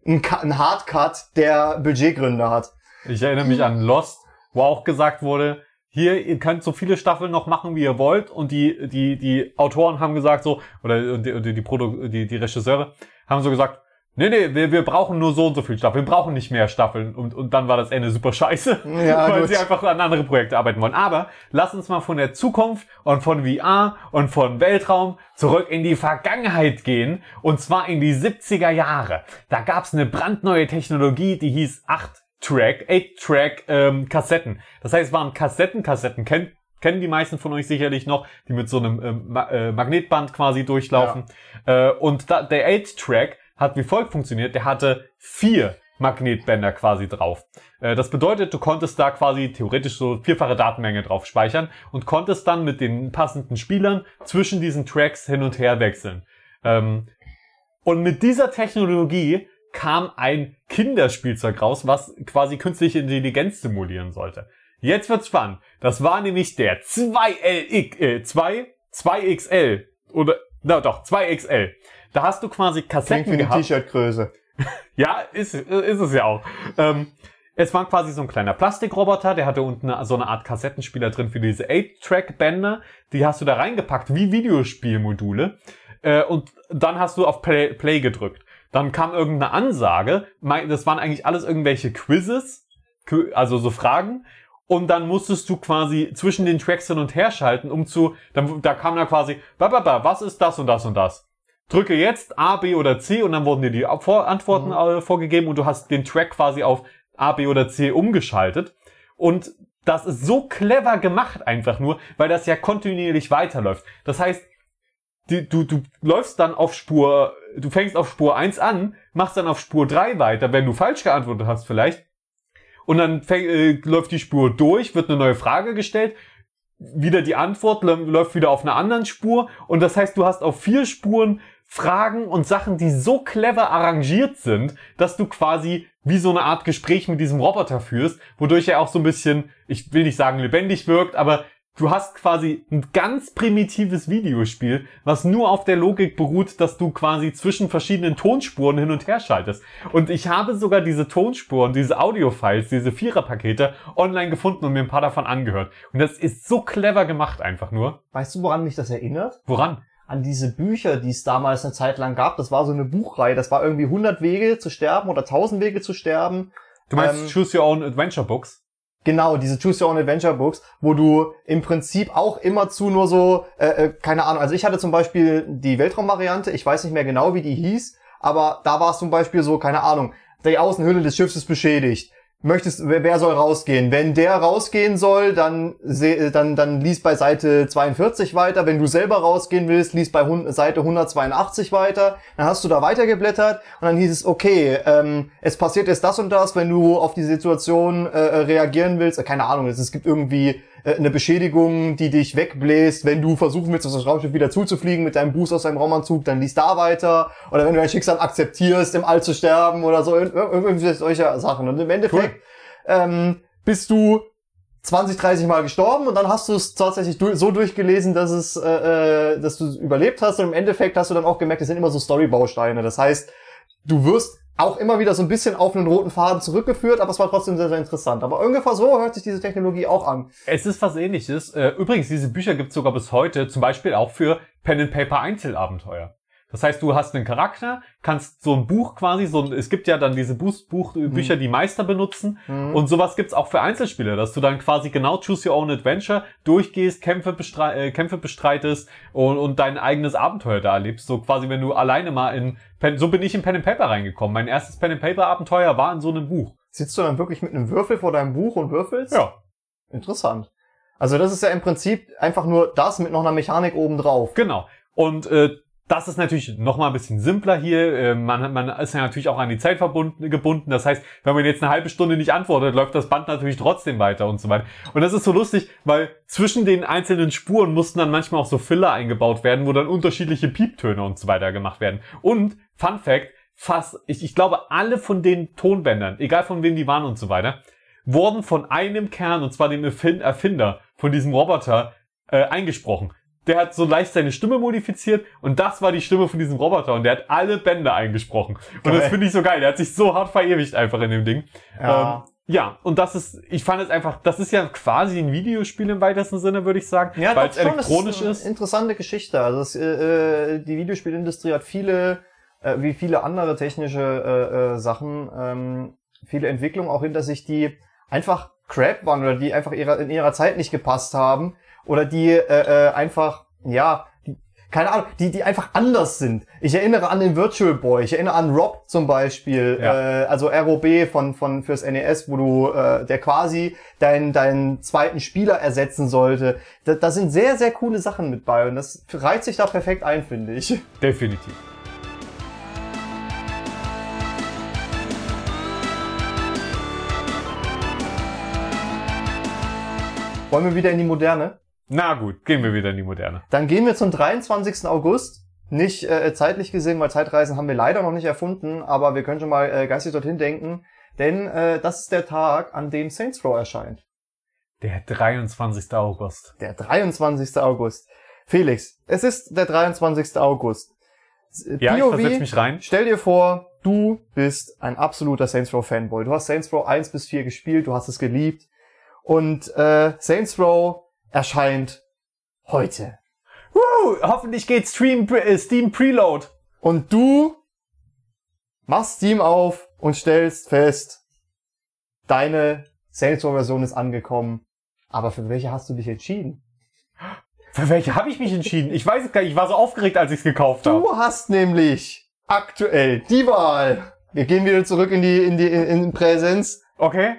ein, ein Hardcut, der Budgetgründe hat. Ich erinnere mich an Lost, wo auch gesagt wurde, hier, ihr könnt so viele Staffeln noch machen, wie ihr wollt. Und die, die, die Autoren haben gesagt so, oder die, die, die, Produ die, die Regisseure haben so gesagt, nee, nee, wir, wir brauchen nur so und so viele Staffeln, wir brauchen nicht mehr Staffeln. Und, und dann war das Ende super scheiße, Ja, weil gut. sie einfach an andere Projekte arbeiten wollen. Aber lass uns mal von der Zukunft und von VR und von Weltraum zurück in die Vergangenheit gehen. Und zwar in die 70er Jahre. Da gab's eine brandneue Technologie, die hieß 8 Track, 8 Track ähm, Kassetten. Das heißt, es waren Kassetten, Kassetten kennt kennen die meisten von euch sicherlich noch, die mit so einem ähm, Ma äh, Magnetband quasi durchlaufen. Äh, und da, der 8-Track hat wie folgt funktioniert. Der hatte vier Magnetbänder quasi drauf. Äh, das bedeutet, du konntest da quasi theoretisch so vierfache Datenmenge drauf speichern und konntest dann mit den passenden Spielern zwischen diesen Tracks hin und her wechseln. Ähm, und mit dieser Technologie kam ein Kinderspielzeug raus, was quasi künstliche Intelligenz simulieren sollte. Jetzt wird's spannend. Das war nämlich der 2LX, äh, 2, 2XL. Oder, na doch, 2XL. Da hast du quasi Klingt Kassetten wie eine gehabt. T-Shirt-Größe. Ja, ist, ist es ja auch. Ähm, es war quasi so ein kleiner Plastikroboter, der hatte unten so eine Art Kassettenspieler drin für diese 8-Track-Bänder. Die hast du da reingepackt, wie Videospielmodule. Äh, und dann hast du auf Play, Play gedrückt. Dann kam irgendeine Ansage, das waren eigentlich alles irgendwelche Quizzes, Qu- also so Fragen, und dann musstest du quasi zwischen den Tracks hin und her schalten, um zu, dann, da kam da quasi, was ist das und das und das? Drücke jetzt A, B oder C und dann wurden dir die Antworten äh, vorgegeben und du hast den Track quasi auf A, B oder C umgeschaltet. Und das ist so clever gemacht einfach nur, weil das ja kontinuierlich weiterläuft. Das heißt, die, du, du läufst dann auf Spur, du fängst auf Spur 1 an, machst dann auf Spur 3 weiter, wenn du falsch geantwortet hast vielleicht. Und dann fäng, äh, läuft die Spur durch, wird eine neue Frage gestellt, wieder die Antwort lä- läuft wieder auf einer anderen Spur. Und das heißt, du hast auf vier Spuren Fragen und Sachen, die so clever arrangiert sind, dass du quasi wie so eine Art Gespräch mit diesem Roboter führst, wodurch er auch so ein bisschen, ich will nicht sagen lebendig wirkt, aber du hast quasi ein ganz primitives Videospiel, was nur auf der Logik beruht, dass du quasi zwischen verschiedenen Tonspuren hin und her schaltest. Und ich habe sogar diese Tonspuren, diese Audiofiles, diese Viererpakete online gefunden und mir ein paar davon angehört. Und das ist so clever gemacht einfach nur. Weißt du, woran mich das erinnert? Woran? An diese Bücher, die es damals eine Zeit lang gab. Das war so eine Buchreihe. Das war irgendwie 100 Wege zu sterben oder 1000 Wege zu sterben. Du meinst Ähm, Choose Your Own Adventure Books? Genau, diese Choose Your Own Adventure Books, wo du im Prinzip auch immer zu nur so, äh, äh, keine Ahnung, also ich hatte zum Beispiel die Weltraumvariante, ich weiß nicht mehr genau, wie die hieß, aber da war es zum Beispiel so, keine Ahnung, die Außenhülle des Schiffs ist beschädigt. Möchtest, wer, wer soll rausgehen? Wenn der rausgehen soll, dann, dann, dann lies bei Seite 42 weiter. Wenn du selber rausgehen willst, lies bei Seite 182 weiter. Dann hast du da weitergeblättert und dann hieß es, okay, ähm, es passiert jetzt das und das, wenn du auf die Situation äh, reagieren willst. Äh, keine Ahnung, es gibt irgendwie äh, eine Beschädigung, die dich wegbläst. Wenn du versuchen willst, auf das Raumschiff wieder zuzufliegen mit deinem Boost aus deinem Raumanzug, dann lies da weiter. Oder wenn du dein Schicksal akzeptierst, im All zu sterben oder so, ir- ir- irgendwie solche Sachen. Und im Endeffekt ähm, bist du 20, 30 Mal gestorben und dann hast du es tatsächlich du so durchgelesen, dass es, äh, äh, dass du überlebt hast und im Endeffekt hast du dann auch gemerkt, es sind immer so Storybausteine. Das heißt, du wirst auch immer wieder so ein bisschen auf einen roten Faden zurückgeführt, aber es war trotzdem sehr, sehr interessant. Aber ungefähr so hört sich diese Technologie auch an. Es ist was ähnliches. Äh, Übrigens, diese Bücher gibt es sogar bis heute, zum Beispiel auch für Pen and Paper Einzelabenteuer. Das heißt, du hast einen Charakter, kannst so ein Buch quasi, so ein, es gibt ja dann diese Buch, Buch, Bücher, die Meister benutzen. Und sowas gibt's auch für Einzelspieler, dass du dann quasi genau Choose Your Own Adventure durchgehst, Kämpfe, bestrei äh, Kämpfe bestreitest und, und dein eigenes Abenteuer da erlebst. So quasi, wenn du alleine mal in Pen, so bin ich in Pen and Paper reingekommen. Mein erstes Pen and Paper Abenteuer war in so einem Buch. Sitzt du dann wirklich mit einem Würfel vor deinem Buch und würfelst? Ja. Interessant. Also das ist ja im Prinzip einfach nur das mit noch einer Mechanik obendrauf. Genau. Und äh, das ist natürlich noch mal ein bisschen simpler hier. Äh, man, man ist ja natürlich auch an die Zeit verbunden, gebunden. Das heißt, wenn man jetzt eine halbe Stunde nicht antwortet, läuft das Band natürlich trotzdem weiter und so weiter. Und das ist so lustig, weil zwischen den einzelnen Spuren mussten dann manchmal auch so Filler eingebaut werden, wo dann unterschiedliche Pieptöne und so weiter gemacht werden. Und Fun Fact, fast, ich, ich glaube, alle von den Tonbändern, egal von wem die waren und so weiter, wurden von einem Kern, und zwar dem Erfin- Erfinder von diesem Roboter, äh, eingesprochen. Der hat so leicht seine Stimme modifiziert und das war die Stimme von diesem Roboter und der hat alle Bänder eingesprochen. Und das finde ich so geil. Der hat sich so hart verewigt einfach in dem Ding. Ja. Ähm, ja, und das ist, ich fand es einfach, das ist ja quasi ein Videospiel im weitesten Sinne, würde ich sagen, Ja, weil es elektronisch das eine ist. Interessante Geschichte. Also es, äh, äh, die Videospielindustrie hat viele, äh, wie viele andere technische äh, äh, Sachen, ähm, viele Entwicklungen auch hinter sich, die einfach Crap waren oder die einfach ihrer, in ihrer Zeit nicht gepasst haben oder die äh, äh, einfach, ja, keine Ahnung, die, die einfach anders sind. Ich erinnere an den Virtual Boy, ich erinnere an Rob zum Beispiel, Ja. äh, also ROB von, von fürs NES, wo du, äh, der quasi deinen, deinen zweiten Spieler ersetzen sollte. Da, da sind sehr, sehr coole Sachen mit bei und das reiht sich da perfekt ein, finde ich. Definitiv. Wollen wir wieder in die Moderne? Na gut, gehen wir wieder in die Moderne. Dann gehen wir zum 23. August. Nicht äh, zeitlich gesehen, weil Zeitreisen haben wir leider noch nicht erfunden, aber wir können schon mal äh, geistig dorthin denken, denn äh, das ist der Tag, an dem Saints Row erscheint. Der 23. August. Der 23. August. Felix, es ist der 23. August. Ja, ich POV, versetz mich rein. Stell dir vor, du bist ein absoluter Saints Row Fanboy. Du hast Saints Row 1 bis 4 gespielt, du hast es geliebt. Und äh, Saints Row erscheint heute. Woo, hoffentlich geht Stream, äh, Steam Preload. Und du machst Steam auf und stellst fest, deine Saints Row Version ist angekommen. Aber für welche hast du dich entschieden? Für welche habe ich mich entschieden? Ich weiß es gar nicht. Ich war so aufgeregt, als ich es gekauft habe. Du hast nämlich aktuell die Wahl. Wir gehen wieder zurück in die, in die, in Präsenz. Okay.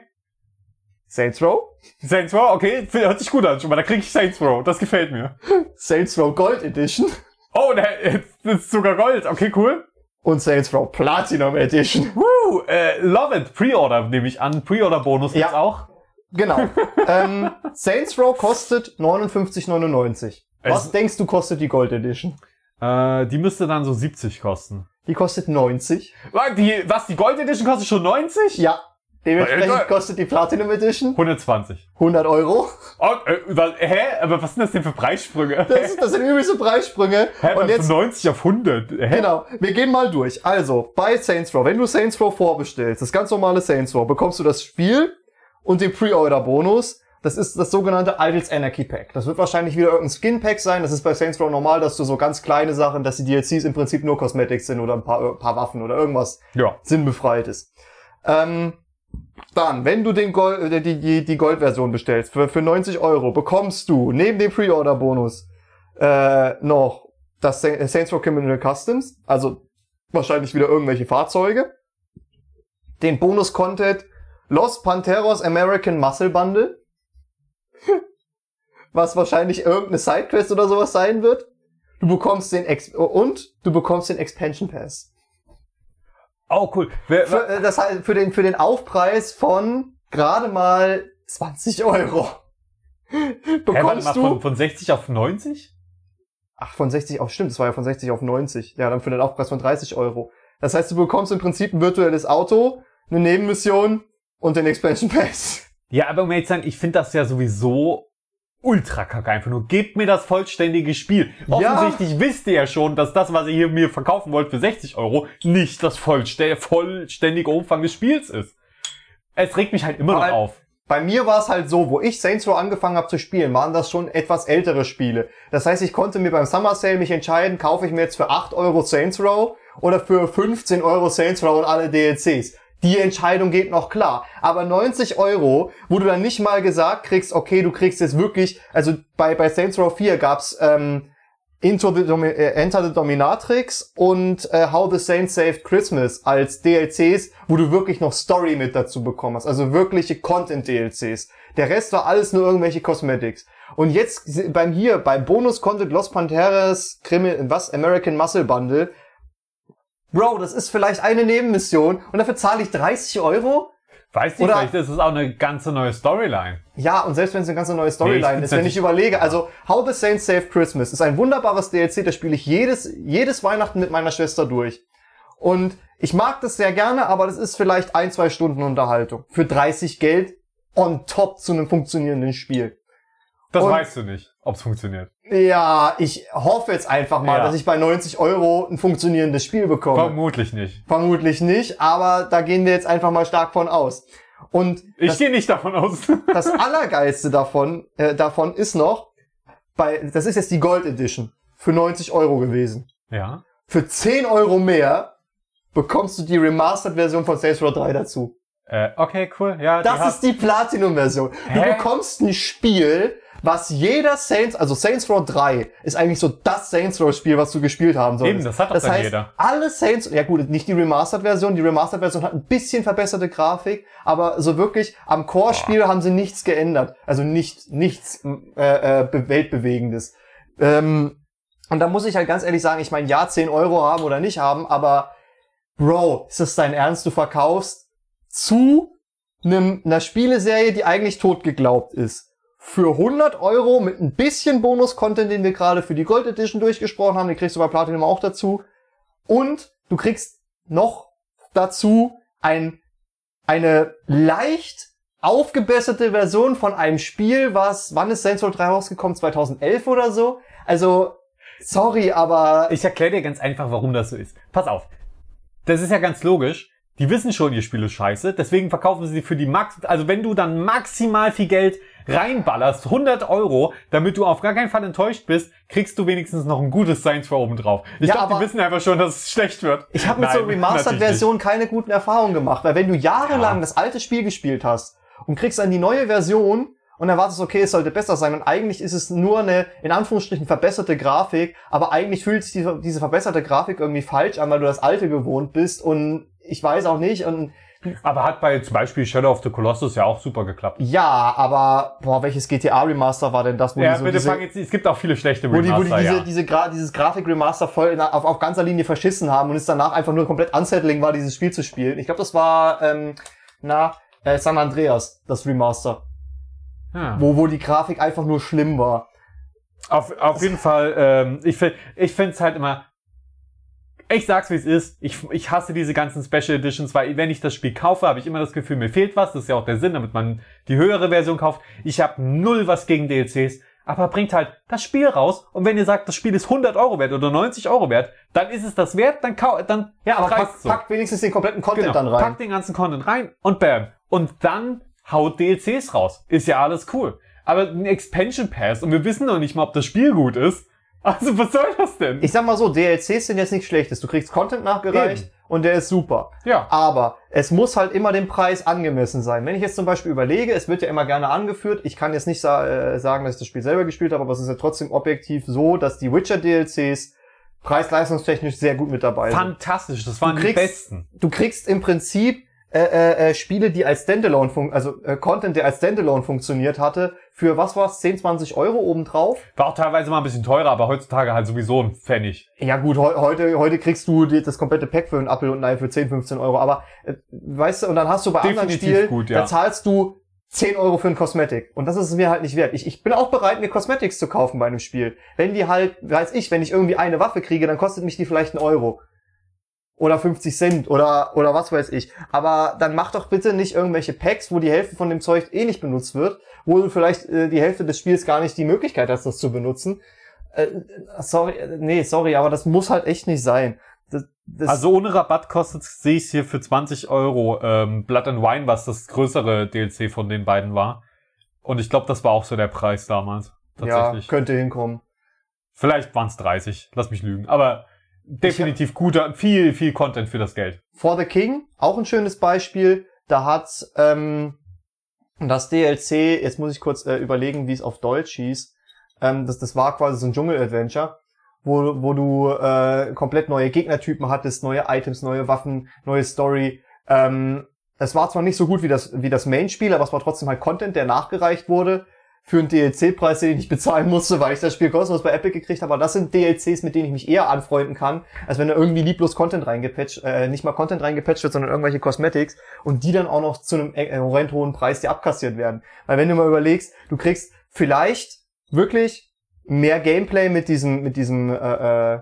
Saints Row, Saints Row, okay, hört sich gut an schon mal. Da kriege ich Saints Row. Das gefällt mir. Saints Row Gold Edition Oh, das ist sogar Gold. Okay, cool. und Saints Row Platinum Edition. Woo, äh, love it. Pre-Order nehme ich an. Pre-Order-Bonus gibt's Ja. auch. Genau. ähm, Saints Row kostet 59,99. Was Es- denkst du kostet die Gold Edition? Äh, die müsste dann so 70 kosten. Die kostet 90. Was, Die, was, die Gold Edition kostet schon 90? Ja. Dementsprechend kostet die Platinum Edition 120. 100 Euro. Oh, äh, was, hä? Aber was sind das denn für Preissprünge? Das, das sind übelste Preissprünge. Hä, Und jetzt, von 90 auf 100. Hä? genau, wir gehen mal durch. Also, bei Saints Row, wenn du Saints Row vorbestellst, das ganz normale Saints Row, bekommst du das Spiel und den Pre-Order-Bonus. Das ist das sogenannte Idols Anarchy Pack. Das wird wahrscheinlich wieder irgendein Skin-Pack sein. Das ist bei Saints Row normal, dass du so ganz kleine Sachen, dass die DLCs im Prinzip nur Cosmetics sind oder ein paar, ein paar Waffen oder irgendwas Ja. sinnbefreites. Ähm, dann, wenn du den Gold, äh, die, die, die Gold-Version bestellst, für, für 90 Euro, bekommst du neben dem Pre-Order-Bonus äh, noch das Sa- Saints Row Criminal Customs, also wahrscheinlich wieder irgendwelche Fahrzeuge, den Bonus-Content Los Panteros American Muscle Bundle, was wahrscheinlich irgendeine Sidequest oder sowas sein wird. Du bekommst den Ex und du bekommst den Expansion Pass. Oh, cool. Wer, Für, äh, das heißt, für den, für den Aufpreis von gerade mal 20 Euro bekommst mal, du. von, von 60 auf 90? ach, von 60 auf, stimmt, das war ja von 60 auf 90. Ja, dann für den Aufpreis von 30 Euro. Das heißt, du bekommst im Prinzip ein virtuelles Auto, eine Nebenmission und den Expansion Pass. Ja, aber um ehrlich zu sein, ich finde das ja sowieso ultra kacke einfach nur. Gebt mir das vollständige Spiel. Ja. Offensichtlich wisst ihr ja schon, dass das, was ihr hier mir verkaufen wollt für 60 Euro, nicht das vollstä vollständige Umfang des Spiels ist. Es regt mich halt immer noch Aber- auf. Bei mir war es halt so, wo ich Saints Row angefangen habe zu spielen, waren das schon etwas ältere Spiele. Das heißt, ich konnte mir beim Summer Sale mich entscheiden, kaufe ich mir jetzt für 8 Euro Saints Row oder für 15 Euro Saints Row und alle DLCs. Die Entscheidung geht noch klar. Aber 90 Euro, wo du dann nicht mal gesagt kriegst, okay, du kriegst jetzt wirklich, also bei, bei Saints Row 4 gab's ähm, Into the äh, Enter the Dominatrix und äh, How the Saints Saved Christmas als DLCs, wo du wirklich noch Story mit dazu bekommen hast. Also wirkliche Content-DLCs. Der Rest war alles nur irgendwelche Cosmetics. Und jetzt beim hier, beim Bonus-Content Los Panteras Krimi was? American Muscle Bundle. Bro, das ist vielleicht eine Nebenmission und dafür zahle ich 30 Euro? Weiß nicht, vielleicht ist es auch eine ganze neue Storyline. Ja, und selbst wenn es eine ganze neue Nee, Storyline find's ist, wenn ich überlege, also How the Saints Saved Christmas ist ein wunderbares DLC, das spiele ich jedes, jedes Weihnachten mit meiner Schwester durch. Und ich mag das sehr gerne, aber das ist vielleicht ein, zwei Stunden Unterhaltung. Für 30 Geld on top zu einem funktionierenden Spiel. Das Und- weißt du nicht, ob es funktioniert. Ja, ich hoffe jetzt einfach mal, Ja. dass ich bei 90 Euro ein funktionierendes Spiel bekomme. Vermutlich nicht. Vermutlich nicht, aber da gehen wir jetzt einfach mal stark von aus. Und Ich gehe nicht davon aus. das Allergeilste davon, äh, davon ist noch, bei, das ist jetzt die Gold Edition, für 90 Euro gewesen. ja. Für 10 Euro mehr bekommst du die Remastered-Version von Saints Row 3 dazu. Äh, okay, cool. Ja, die Das hat- ist die Platinum-Version. Du bekommst ein Spiel, was jeder Saints, also Saints Row 3 ist eigentlich so das Saints Row Spiel, was du gespielt haben solltest. Eben, das hat doch das dann heißt, jeder. Alle Saints, ja gut, nicht die Remastered-Version, die Remastered-Version hat ein bisschen verbesserte Grafik, aber so wirklich am Core-Spiel haben sie nichts geändert. Also nicht, nichts äh, äh, be- Weltbewegendes. Ähm, und da muss ich halt ganz ehrlich sagen, ich meine, ja, 10 Euro haben oder nicht haben, aber Bro, ist das dein Ernst? Du verkaufst zu einem, einer Spieleserie, die eigentlich tot geglaubt ist. Für 100 Euro mit ein bisschen Bonus-Content, den wir gerade für die Gold Edition durchgesprochen haben, den kriegst du bei Platinum auch dazu. Und du kriegst noch dazu ein, eine leicht aufgebesserte Version von einem Spiel, was, wann ist Saints Row 3 rausgekommen? 2011 oder so? Also, sorry, aber Ich erkläre dir ganz einfach, warum das so ist. Pass auf. Das ist ja ganz logisch. die wissen schon, ihr Spiel ist scheiße, deswegen verkaufen sie für die Max, also wenn du dann maximal viel Geld reinballerst, 100 Euro, damit du auf gar keinen Fall enttäuscht bist, kriegst du wenigstens noch ein gutes Science für oben drauf. Ich Ja, glaube, die wissen einfach schon, dass es schlecht wird. Ich habe mit so Remastered-Versionen keine guten Erfahrungen gemacht, weil wenn du jahrelang Ja. das alte Spiel gespielt hast und kriegst dann die neue Version und erwartest, okay, es sollte besser sein und eigentlich ist es nur eine, in Anführungsstrichen, verbesserte Grafik, aber eigentlich fühlt sich diese, diese verbesserte Grafik irgendwie falsch an, weil du das alte gewohnt bist und ich weiß auch nicht und Aber hat bei zum Beispiel Shadow of the Colossus ja auch super geklappt. ja, aber boah, welches GTA Remaster war denn das, wo Ja, die so bitte diese, fang jetzt, es gibt auch viele schlechte wo die, wo die Remaster, diese, ja. diese Gra dieses Grafik-Remaster voll in, auf, auf ganzer Linie verschissen haben und es danach einfach nur komplett unsettling war, dieses Spiel zu spielen. Ich glaube, das war, ähm, na, äh, San Andreas, das Remaster, ja. wo, wo die Grafik einfach nur schlimm war. Auf, auf jeden Fall, ähm, ich finde ich find's halt immer, ich sag's wie es ist, ich, ich hasse diese ganzen Special Editions, weil wenn ich das Spiel kaufe, habe ich immer das Gefühl, mir fehlt was, das ist ja auch der Sinn, damit man die höhere Version kauft. Ich habe null was gegen DLCs, aber bringt halt das Spiel raus und wenn ihr sagt, das Spiel ist 100 Euro wert oder 90 Euro wert, dann ist es das wert, dann kau dann Ja, aber reicht's pack, so. pack wenigstens den kompletten Content Genau, dann rein. Pack den ganzen Content rein und bam. Und dann haut DLCs raus. Ist ja alles cool. Aber ein Expansion Pass und wir wissen noch nicht mal, ob das Spiel gut ist. Also was soll das denn? Ich sag mal so, DLCs sind jetzt nichts Schlechtes. Du kriegst Content nachgereicht Eben. und der ist super. ja. Aber es muss halt immer dem Preis angemessen sein. Wenn ich jetzt zum Beispiel überlege, es wird ja immer gerne angeführt, ich kann jetzt nicht sa äh, sagen, dass ich das Spiel selber gespielt habe, aber es ist ja trotzdem objektiv so, dass die Witcher DLCs preis-leistungstechnisch sehr gut mit dabei sind. Fantastisch. Das waren Du die kriegst- besten. Du kriegst im Prinzip äh, äh, äh, Spiele, die als Standalone, fun also äh, Content, der als Standalone funktioniert hatte, für was war's, 10, 20 Euro obendrauf? War auch teilweise mal ein bisschen teurer, aber heutzutage halt sowieso ein Pfennig. Ja gut, heu heute, heute kriegst du die, das komplette Pack für einen Apfel und ein Ei für 10, 15 Euro. Aber äh, weißt du, und dann hast du bei anderen Definitiv Spielen, gut, ja. da zahlst du 10 Euro für ein Kosmetik. Und das ist es mir halt nicht wert. Ich, ich bin auch bereit, mir Cosmetics zu kaufen bei einem Spiel. Wenn die halt, weiß ich, wenn ich irgendwie eine Waffe kriege, dann kostet mich die vielleicht einen Euro. Oder 50 Cent oder, oder was weiß ich. Aber dann mach doch bitte nicht irgendwelche Packs, wo die Hälfte von dem Zeug eh nicht benutzt wird, wo du vielleicht äh, die Hälfte des Spiels gar nicht die Möglichkeit hast, das zu benutzen. Äh, sorry, äh, nee, sorry, aber das muss halt echt nicht sein. Das, das, Also ohne Rabatt kostet sehe ich hier für 20 Euro ähm, Blood and Wine, was das größere DLC von den beiden war. Und ich glaube, das war auch so der Preis damals. ja, Tatsächlich. könnte hinkommen. Vielleicht waren es 30. Lass mich lügen. Aber definitiv guter, viel, viel Content für das Geld. For the King, auch ein schönes Beispiel. Da hat ähm, das DLC, jetzt muss ich kurz äh, überlegen, wie es auf Deutsch hieß. Ähm, das, das war quasi so ein Dschungel-Adventure, wo, wo du äh, komplett neue Gegnertypen hattest, neue Items, neue Waffen, neue Story. Ähm, es war zwar nicht so gut wie das, wie das Main-Spiel, aber es war trotzdem halt Content, der nachgereicht wurde für einen DLC-Preis, den ich nicht bezahlen musste, weil ich das Spiel kostenlos bei Epic gekriegt habe. Aber das sind DLCs, mit denen ich mich eher anfreunden kann, als wenn da irgendwie lieblos Content reingepatcht, äh, nicht mal Content reingepatcht wird, sondern irgendwelche Cosmetics und die dann auch noch zu einem äh, horrend hohen Preis dir abkassiert werden. Weil wenn du mal überlegst, du kriegst vielleicht wirklich mehr Gameplay mit diesen, mit diesen äh, äh,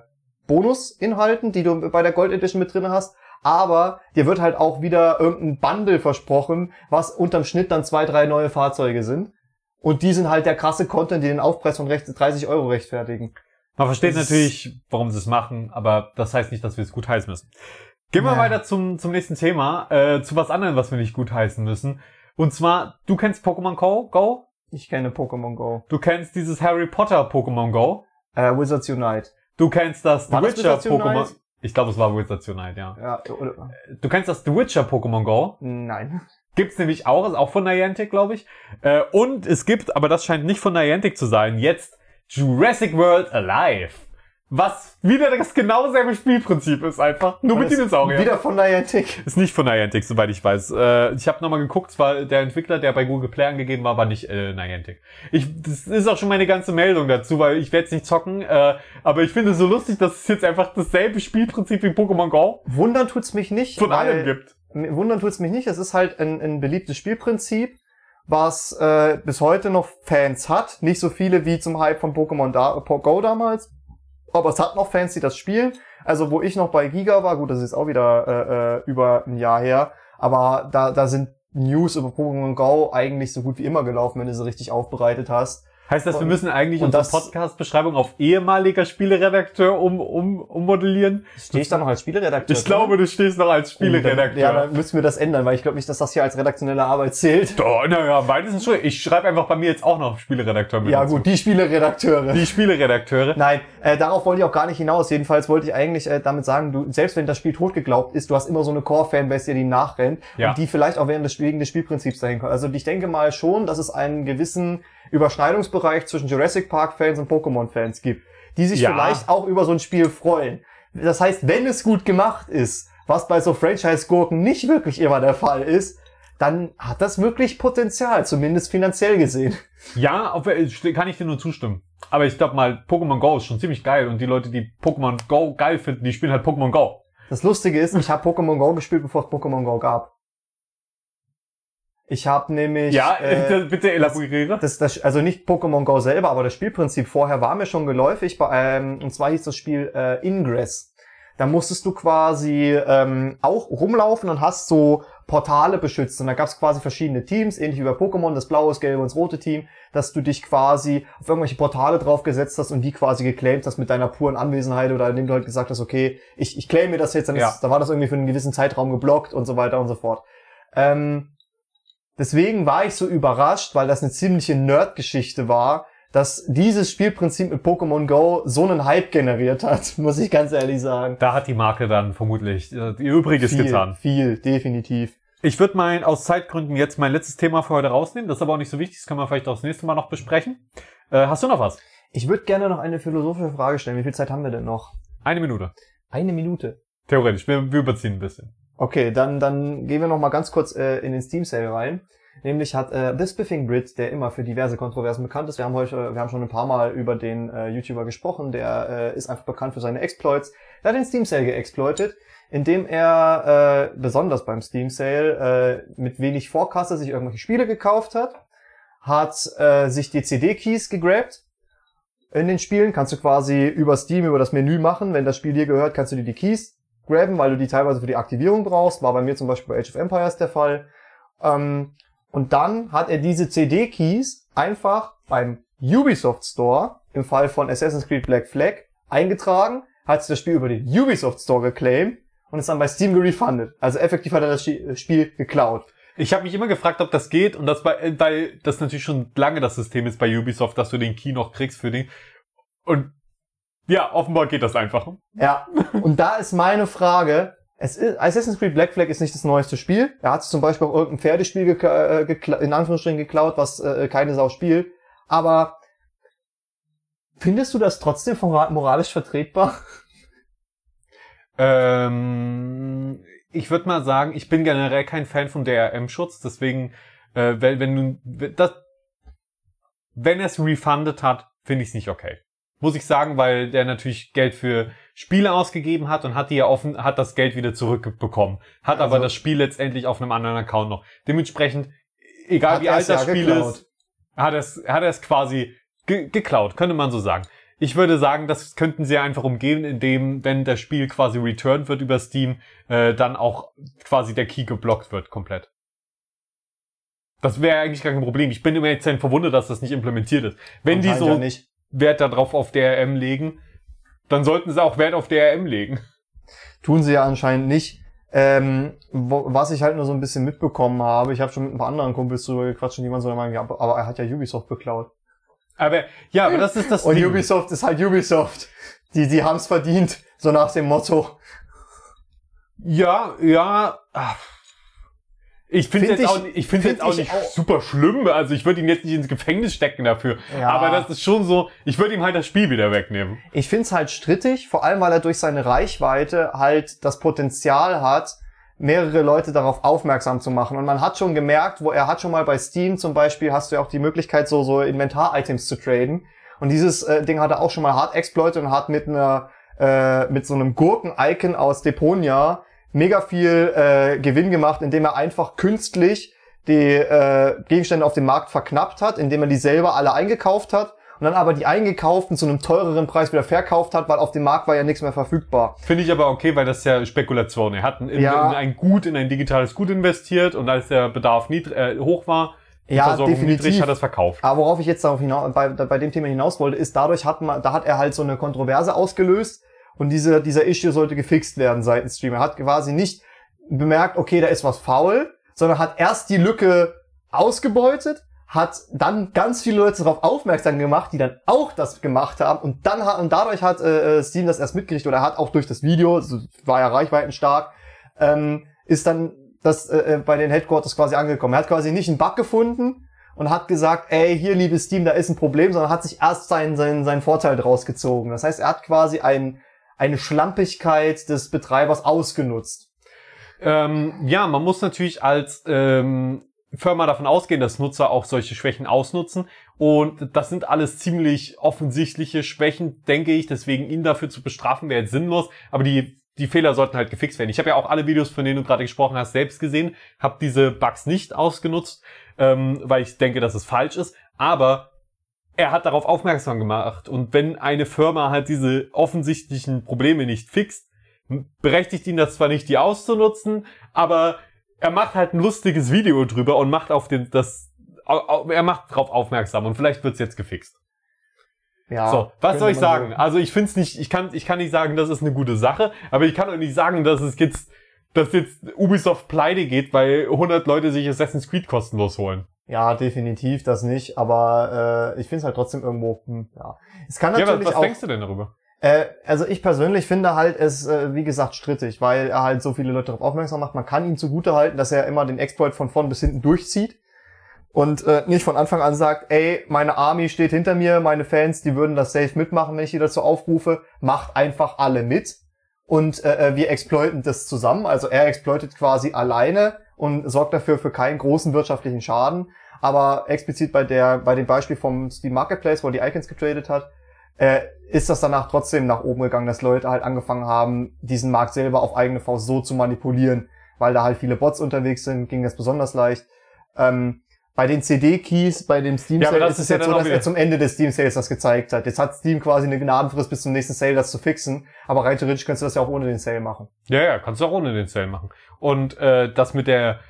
Bonusinhalten, die du bei der Gold Edition mit drin hast, aber dir wird halt auch wieder irgendein Bundle versprochen, was unterm Schnitt dann zwei, drei neue Fahrzeuge sind. Und die sind halt der krasse Content, die den Aufpreis von recht- 30 Euro rechtfertigen. Man versteht Das natürlich, warum sie es machen, aber das heißt nicht, dass wir es gut heißen müssen. Gehen wir Ja. weiter zum, zum nächsten Thema, äh, zu was anderem, was wir nicht gut heißen müssen. Und zwar, du kennst Pokémon Go? Go? Ich kenne Pokémon Go. Du kennst dieses Harry Potter Pokémon Go? Äh, Wizards Unite. Du kennst das The War das Witcher Unite? Pokémon. Ich glaube, es war Wizards Unite, ja. Ja, oder, Du kennst das The Witcher Pokémon Go? nein. Gibt's nämlich auch, ist auch von Niantic, glaube ich. Äh, und es gibt, aber das scheint nicht von Niantic zu sein, jetzt Jurassic World Alive. Was wieder das genau selbe Spielprinzip ist einfach. Nur mit Dinosauriern. Wieder von Niantic. Ist nicht von Niantic, soweit ich weiß. Äh, ich habe nochmal geguckt, zwar der Entwickler, der bei Google Play angegeben war, war nicht äh, Niantic. Ich, das ist auch schon meine ganze Meldung dazu, weil ich werde es nicht zocken. Äh, aber ich finde es so lustig, dass es jetzt einfach dasselbe Spielprinzip wie Pokémon Go Wundern tut's mich nicht. von allem gibt. Wundern tut's mich nicht. Es ist halt ein, ein beliebtes Spielprinzip, was äh, bis heute noch Fans hat. Nicht so viele wie zum Hype von Pokémon da Po- Go damals. Aber es hat noch Fans, die das spielen. Also wo ich noch bei Giga war, gut, das ist auch wieder äh, äh, über ein Jahr her, aber da, da sind News über Pokémon Go eigentlich so gut wie immer gelaufen, wenn du sie richtig aufbereitet hast. Heißt das, wir müssen eigentlich unsere Podcast-Beschreibung auf ehemaliger Spieleredakteur um, um, ummodellieren? Stehe ich da noch als Spieleredakteur? Ich glaube, du stehst noch als Spieleredakteur. Ja, dann müssen wir das ändern, weil ich glaube nicht, dass das hier als redaktionelle Arbeit zählt. Doch, naja, beides ist schon. Ich schreibe einfach bei mir jetzt auch noch Spieleredakteur mit Ja dazu. gut, die Spieleredakteure. Die Spieleredakteure. Nein, äh, darauf wollte ich auch gar nicht hinaus. Jedenfalls wollte ich eigentlich äh, damit sagen, du, selbst wenn das Spiel tot geglaubt ist, du hast immer so eine Core-Fanbase, die nachrennt Ja. und die vielleicht auch während des, wegen des Spielprinzips dahin kommt. Also ich denke mal schon, dass es einen gewissen Überschneidungsbereich zwischen Jurassic Park-Fans und Pokémon-Fans gibt, die sich Ja. vielleicht auch über so ein Spiel freuen. Das heißt, wenn es gut gemacht ist, was bei so Franchise-Gurken nicht wirklich immer der Fall ist, dann hat das wirklich Potenzial, zumindest finanziell gesehen. Ja, auf, äh, kann ich dir nur zustimmen. Aber ich glaube mal, Pokémon Go ist schon ziemlich geil und die Leute, die Pokémon Go geil finden, die spielen halt Pokémon Go. Das Lustige ist, ich habe Pokémon Go gespielt, bevor es Pokémon Go gab. Ich habe nämlich Ja, äh, bitte elaboriere. das, das, also nicht Pokémon Go selber, aber das Spielprinzip vorher war mir schon geläufig. Bei, ähm, und zwar hieß das Spiel äh, Ingress. Da musstest du quasi ähm, auch rumlaufen und hast so Portale beschützt. Und da gab es quasi verschiedene Teams, ähnlich wie bei Pokémon, das blaue, das gelbe und das rote Team, dass du dich quasi auf irgendwelche Portale draufgesetzt hast und die quasi geclaimt hast mit deiner puren Anwesenheit oder indem du halt gesagt hast, okay, ich, ich claime das jetzt, dann Ja. ist, da war das irgendwie für einen gewissen Zeitraum geblockt und so weiter und so fort. Ähm, deswegen war ich so überrascht, weil das eine ziemliche Nerd-Geschichte war, dass dieses Spielprinzip mit Pokémon Go so einen Hype generiert hat, muss ich ganz ehrlich sagen. Da hat die Marke dann vermutlich äh, ihr Übriges viel, getan. viel, definitiv. Ich würde mein aus Zeitgründen jetzt mein letztes Thema für heute rausnehmen. Das ist aber auch nicht so wichtig. Das können wir vielleicht auch das nächste Mal noch besprechen. Äh, hast du noch was? Ich würde gerne noch eine philosophische Frage stellen. Wie viel Zeit haben wir denn noch? Eine Minute. Eine Minute. Theoretisch. Wir, wir überziehen ein bisschen. Okay, dann, dann gehen wir noch mal ganz kurz äh, in den Steam Sale rein. Nämlich hat äh, The Spiffing Brit, der immer für diverse Kontroversen bekannt ist, wir haben heute, wir haben schon ein paar Mal über den äh, YouTuber gesprochen, der äh, ist einfach bekannt für seine Exploits. Der hat den Steam Sale geexploitet, indem er äh, besonders beim Steam Sale äh, mit wenig Vorkasse sich irgendwelche Spiele gekauft hat, hat äh, sich die CD-Keys gegrabt in den Spielen, kannst du quasi über Steam, über das Menü machen, wenn das Spiel dir gehört, kannst du dir die Keys graben, weil du die teilweise für die Aktivierung brauchst. War bei mir zum Beispiel bei Age of Empires der Fall. Ähm, und dann hat er diese CD-Keys einfach beim Ubisoft Store, im Fall von Assassin's Creed Black Flag, eingetragen, hat sich das Spiel über den Ubisoft Store geclaimed und ist dann bei Steam gerefundet. Also effektiv hat er das Spiel geklaut. Ich habe mich immer gefragt, ob das geht und das bei, äh, weil das natürlich schon lange das System ist bei Ubisoft, dass du den Key noch kriegst für den. Und ja, offenbar geht das einfach. Ja, und da ist meine Frage, es ist, Assassin's Creed Black Flag ist nicht das neueste Spiel. Er hat zum Beispiel auch irgendein Pferdespiel gekla- äh, gekla- in Anführungsstrichen geklaut, was äh, keine Sau spielt. Aber findest du das trotzdem mora- moralisch vertretbar? Ähm, ich würde mal sagen, ich bin generell kein Fan von DRM-Schutz, deswegen, äh, wenn, wenn du das, wenn er es refundet hat, finde ich es nicht okay. Muss ich sagen, weil der natürlich Geld für Spiele ausgegeben hat und hat die ja offen, hat das Geld wieder zurückbekommen. Hat aber Also- das Spiel letztendlich auf einem anderen Account noch. Dementsprechend, egal wie alt es ja das Spiel geklaut. ist, hat er es, hat er es quasi ge geklaut, könnte man so sagen. Ich würde sagen, das könnten sie einfach umgehen, indem, wenn das Spiel quasi returned wird über Steam, äh, dann auch quasi der Key geblockt wird komplett. Das wäre eigentlich gar kein Problem. Ich bin immer jetzt verwundert, dass das nicht implementiert ist. Wenn die Anscheinend so ja nicht. Wert darauf auf DRM legen, dann sollten sie auch Wert auf DRM legen. Tun sie ja anscheinend nicht. Ähm, wo, was ich halt nur so ein bisschen mitbekommen habe, ich habe schon mit ein paar anderen Kumpels drüber gequatscht und die waren so der Meinung, ja, aber aber er hat ja Ubisoft beklaut. Aber ja, aber das ist das Und Ding. Ubisoft ist halt Ubisoft. Die, die haben's verdient, so nach dem Motto. Ja, ja. ach. Ich finde Find jetzt ich- auch, ich finde find jetzt auch ich nicht auch- super schlimm. Also ich würde ihn jetzt nicht ins Gefängnis stecken dafür. Ja. Aber das ist schon so. Ich würde ihm halt das Spiel wieder wegnehmen. Ich find's halt strittig, vor allem weil er durch seine Reichweite halt das Potenzial hat, mehrere Leute darauf aufmerksam zu machen. Und man hat schon gemerkt, wo er hat schon mal bei Steam zum Beispiel, hast du ja auch die Möglichkeit, so, so Inventar-Items zu traden. Und dieses äh, Ding hat er auch schon mal hart exploitet und hat mit einer, äh, mit so einem Gurken-Icon aus Deponia mega viel äh, Gewinn gemacht, indem er einfach künstlich die äh, Gegenstände auf dem Markt verknappt hat, indem er die selber alle eingekauft hat und dann aber die eingekauften zu einem teureren Preis wieder verkauft hat, weil auf dem Markt war ja nichts mehr verfügbar. Finde ich aber okay, weil das ist ja Spekulation. Er hat in, Ja. in ein Gut, in ein digitales Gut investiert und als der Bedarf niedrig, äh, hoch war, Die Ja, Versorgung definitiv. niedrig, hat er es verkauft. Aber worauf ich jetzt darauf hinaus, bei, bei dem Thema hinaus wollte, ist, dadurch hat man, da hat er halt so eine Kontroverse ausgelöst und diese, dieser Issue sollte gefixt werden seitens Stream. Er hat quasi nicht bemerkt, okay, da ist was faul, sondern hat erst die Lücke ausgebeutet, hat dann ganz viele Leute darauf aufmerksam gemacht, die dann auch das gemacht haben und dann hat, und dadurch hat äh, Steam das erst mitgekriegt oder er hat auch durch das Video, so war ja reichweitenstark, ähm, ist dann das äh, äh, bei den Headquarters quasi angekommen. Er hat quasi nicht einen Bug gefunden und hat gesagt, ey, hier, liebes Steam, da ist ein Problem, sondern hat sich erst seinen, seinen, seinen Vorteil draus gezogen. Das heißt, er hat quasi ein, eine Schlampigkeit des Betreibers ausgenutzt. Ähm, ja, man muss natürlich als ähm, Firma davon ausgehen, dass Nutzer auch solche Schwächen ausnutzen. Und das sind alles ziemlich offensichtliche Schwächen, denke ich. Deswegen ihn dafür zu bestrafen wäre jetzt sinnlos. Aber die, die Fehler sollten halt gefixt werden. Ich habe ja auch alle Videos, von denen du gerade gesprochen hast, selbst gesehen. Habe diese Bugs nicht ausgenutzt, ähm, weil ich denke, dass es falsch ist. Aber er hat darauf aufmerksam gemacht. Und wenn eine Firma halt diese offensichtlichen Probleme nicht fixt, berechtigt ihn das zwar nicht, die auszunutzen, aber er macht halt ein lustiges Video drüber und macht auf den, das, er macht drauf aufmerksam und vielleicht wird's jetzt gefixt. Ja, so, was soll ich sagen? Also ich find's nicht, ich kann, ich kann nicht sagen, das ist eine gute Sache, aber ich kann auch nicht sagen, dass es jetzt, dass jetzt Ubisoft pleite geht, weil 100 Leute sich Assassin's Creed kostenlos holen. Ja, definitiv das nicht, aber äh, ich finde es halt trotzdem irgendwo, hm, ja. Es kann Ja, was, natürlich was auch, denkst du denn darüber? äh, also ich persönlich finde halt es, äh, wie gesagt, strittig, weil er halt so viele Leute darauf aufmerksam macht. Man kann ihm zugutehalten, dass er immer den Exploit von vorn bis hinten durchzieht und äh, nicht von Anfang an sagt, ey, meine Army steht hinter mir, meine Fans, die würden das safe mitmachen, wenn ich die dazu aufrufe, macht einfach alle mit und äh, äh, wir exploiten das zusammen. Also er exploitet quasi alleine und sorgt dafür für keinen großen wirtschaftlichen Schaden. Aber explizit bei der, bei dem Beispiel vom Steam Marketplace, wo die Icons getradet hat, äh, ist das danach trotzdem nach oben gegangen, dass Leute halt angefangen haben, diesen Markt selber auf eigene Faust so zu manipulieren, weil da halt viele Bots unterwegs sind, ging das besonders leicht. Ähm, bei den CD-Keys, bei dem Steam Ja, Sale das ist es ja jetzt so, dass wieder- er zum Ende des Steam Sales das gezeigt hat. Jetzt hat Steam quasi eine Gnadenfrist bis zum nächsten Sale, das zu fixen. Aber rein theoretisch kannst du das ja auch ohne den Sale machen. Ja, ja, kannst du auch ohne den Sale machen. Und äh, das mit der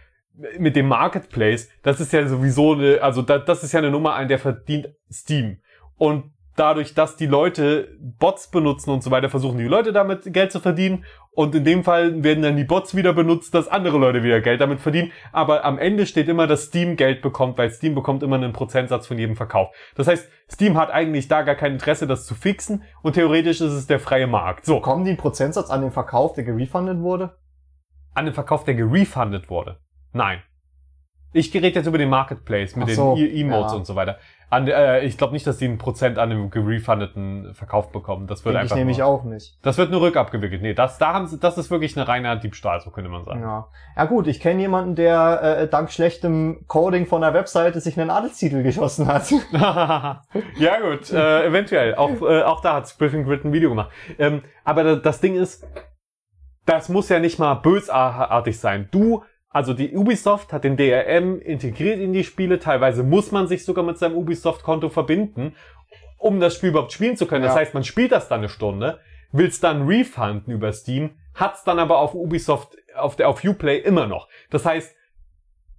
mit dem Marketplace, das ist ja sowieso eine, also da, das ist ja eine Nummer ein, der verdient Steam. Und dadurch, dass die Leute Bots benutzen und so weiter, versuchen die Leute damit Geld zu verdienen. Und in dem Fall werden dann die Bots wieder benutzt, dass andere Leute wieder Geld damit verdienen. Aber am Ende steht immer, dass Steam Geld bekommt, weil Steam bekommt immer einen Prozentsatz von jedem Verkauf. Das heißt, Steam hat eigentlich da gar kein Interesse, das zu fixen. Und theoretisch ist es der freie Markt. So, Kommen die einen Prozentsatz an den Verkauf, der gerefundet wurde? an den Verkauf, der gerefundet wurde. Nein. Ich rede jetzt über den Marketplace mit so, den Emotes ja. und so weiter. An, äh, ich glaube nicht, dass die ein Prozent an dem gerefundeten Verkauf bekommen. Das wird Denke ich einfach nämlich nur, auch nicht. Das wird nur rückabgewickelt. Nee, das, da haben sie, das ist wirklich eine reine Diebstahl, so könnte man sagen. Ja. ja gut, ich kenne jemanden, der äh, dank schlechtem Coding von der Webseite sich einen Adelstitel geschossen hat. ja gut, äh, eventuell. Auch, äh, auch da hat Spliffing Grid ein Video gemacht. Ähm, aber da- das Ding ist, das muss ja nicht mal bösartig sein. Du, also die Ubisoft hat den DRM integriert in die Spiele. Teilweise muss man sich sogar mit seinem Ubisoft-Konto verbinden, um das Spiel überhaupt spielen zu können. Das Ja. heißt, man spielt das dann eine Stunde, will's dann refunden über Steam, hat's dann aber auf Ubisoft, auf der, auf Uplay immer noch. Das heißt,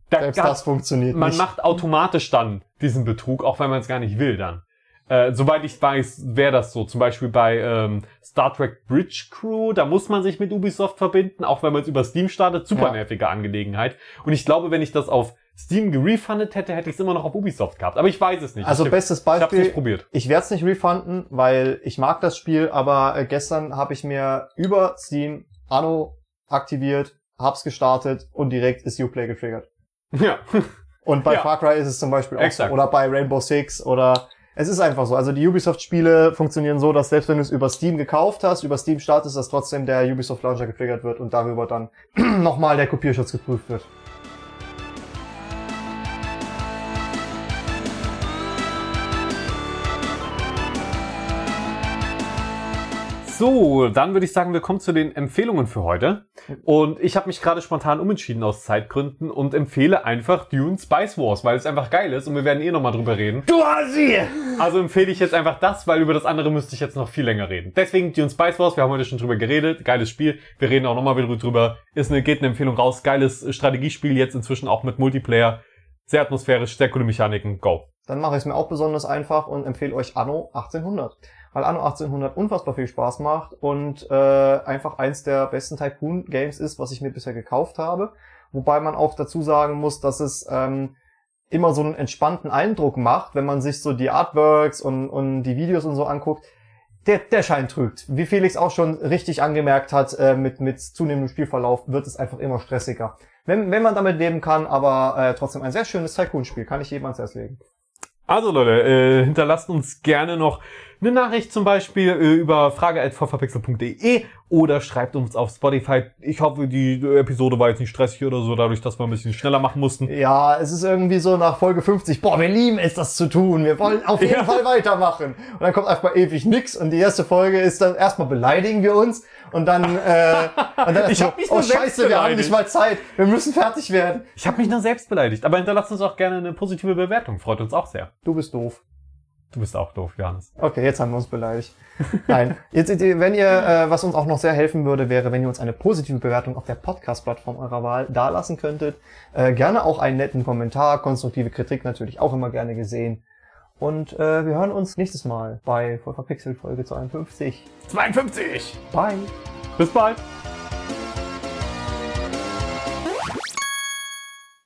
da Selbst gab- das funktioniert man nicht. macht automatisch dann diesen Betrug, auch wenn man es gar nicht will dann. Äh, soweit ich weiß, wäre das so. Zum Beispiel bei ähm, Star Trek Bridge Crew, da muss man sich mit Ubisoft verbinden, auch wenn man es über Steam startet. Super Ja. nervige Angelegenheit. Und ich glaube, wenn ich das auf Steam gerefundet hätte, hätte ich es immer noch auf Ubisoft gehabt. Aber ich weiß es nicht. also ich, bestes ich Beispiel, nicht probiert. ich werde es nicht refunden, weil ich mag das Spiel, aber äh, gestern habe ich mir über Steam Anno aktiviert, hab's gestartet und direkt ist Uplay getriggert. Ja. Und bei Ja. Far Cry ist es zum Beispiel auch Exakt. so. Oder bei Rainbow Six oder es ist einfach so. Also die Ubisoft-Spiele funktionieren so, dass selbst wenn du es über Steam gekauft hast, über Steam startest, dass trotzdem der Ubisoft Launcher getriggert wird und darüber dann nochmal der Kopierschutz geprüft wird. So, dann würde ich sagen, wir kommen zu den Empfehlungen für heute. Und ich habe mich gerade spontan umentschieden aus Zeitgründen und empfehle einfach Dune Spice Wars, weil es einfach geil ist und wir werden eh nochmal drüber reden. Du hast sie! Also empfehle ich jetzt einfach das, weil über das andere müsste ich jetzt noch viel länger reden. Deswegen Dune Spice Wars, wir haben heute schon drüber geredet, geiles Spiel. Wir reden auch nochmal wieder drüber. Ist eine, geht eine Empfehlung raus. Geiles Strategiespiel, jetzt inzwischen auch mit Multiplayer. Sehr atmosphärisch, sehr coole Mechaniken. Go. Dann mache ich es mir auch besonders einfach und empfehle euch Anno 1800. Weil Anno 1800 unfassbar viel Spaß macht und äh, einfach eins der besten Tycoon-Games ist, was ich mir bisher gekauft habe. Wobei man auch dazu sagen muss, dass es ähm, immer so einen entspannten Eindruck macht, wenn man sich so die Artworks und, und die Videos und so anguckt. Der, der Schein trügt. Wie Felix auch schon richtig angemerkt hat, äh, mit, mit zunehmendem Spielverlauf wird es einfach immer stressiger. Wenn, wenn man damit leben kann, aber äh, trotzdem ein sehr schönes Tycoon-Spiel, kann ich jedem ans Herz legen. Also Leute, äh, hinterlasst uns gerne noch eine Nachricht zum Beispiel äh, über frage.vorverpixel.de oder schreibt uns auf Spotify. Ich hoffe, die Episode war jetzt nicht stressig oder so, dadurch, dass wir ein bisschen schneller machen mussten. Ja, es ist irgendwie so nach Folge 50, boah, wir lieben es, das zu tun. Wir wollen auf jeden Ja. Fall weitermachen. Und dann kommt einfach ewig nix und die erste Folge ist dann erstmal beleidigen wir uns und dann, äh, und dann Ich so, hab mich oh nur scheiße, wir haben nicht mal Zeit. Wir müssen fertig werden. Ich habe mich nur selbst beleidigt, aber hinterlasst uns auch gerne eine positive Bewertung, freut uns auch sehr. Du bist doof. Du bist auch doof, Johannes. Okay, jetzt haben wir uns beleidigt. Nein, jetzt, wenn ihr, äh, was uns auch noch sehr helfen würde, wäre, wenn ihr uns eine positive Bewertung auf der Podcast-Plattform eurer Wahl dalassen könntet. Äh, gerne auch einen netten Kommentar, konstruktive Kritik natürlich auch immer gerne gesehen. Und äh, wir hören uns nächstes Mal bei Voll verpixelt Folge 52. 52! Bye! Bis bald!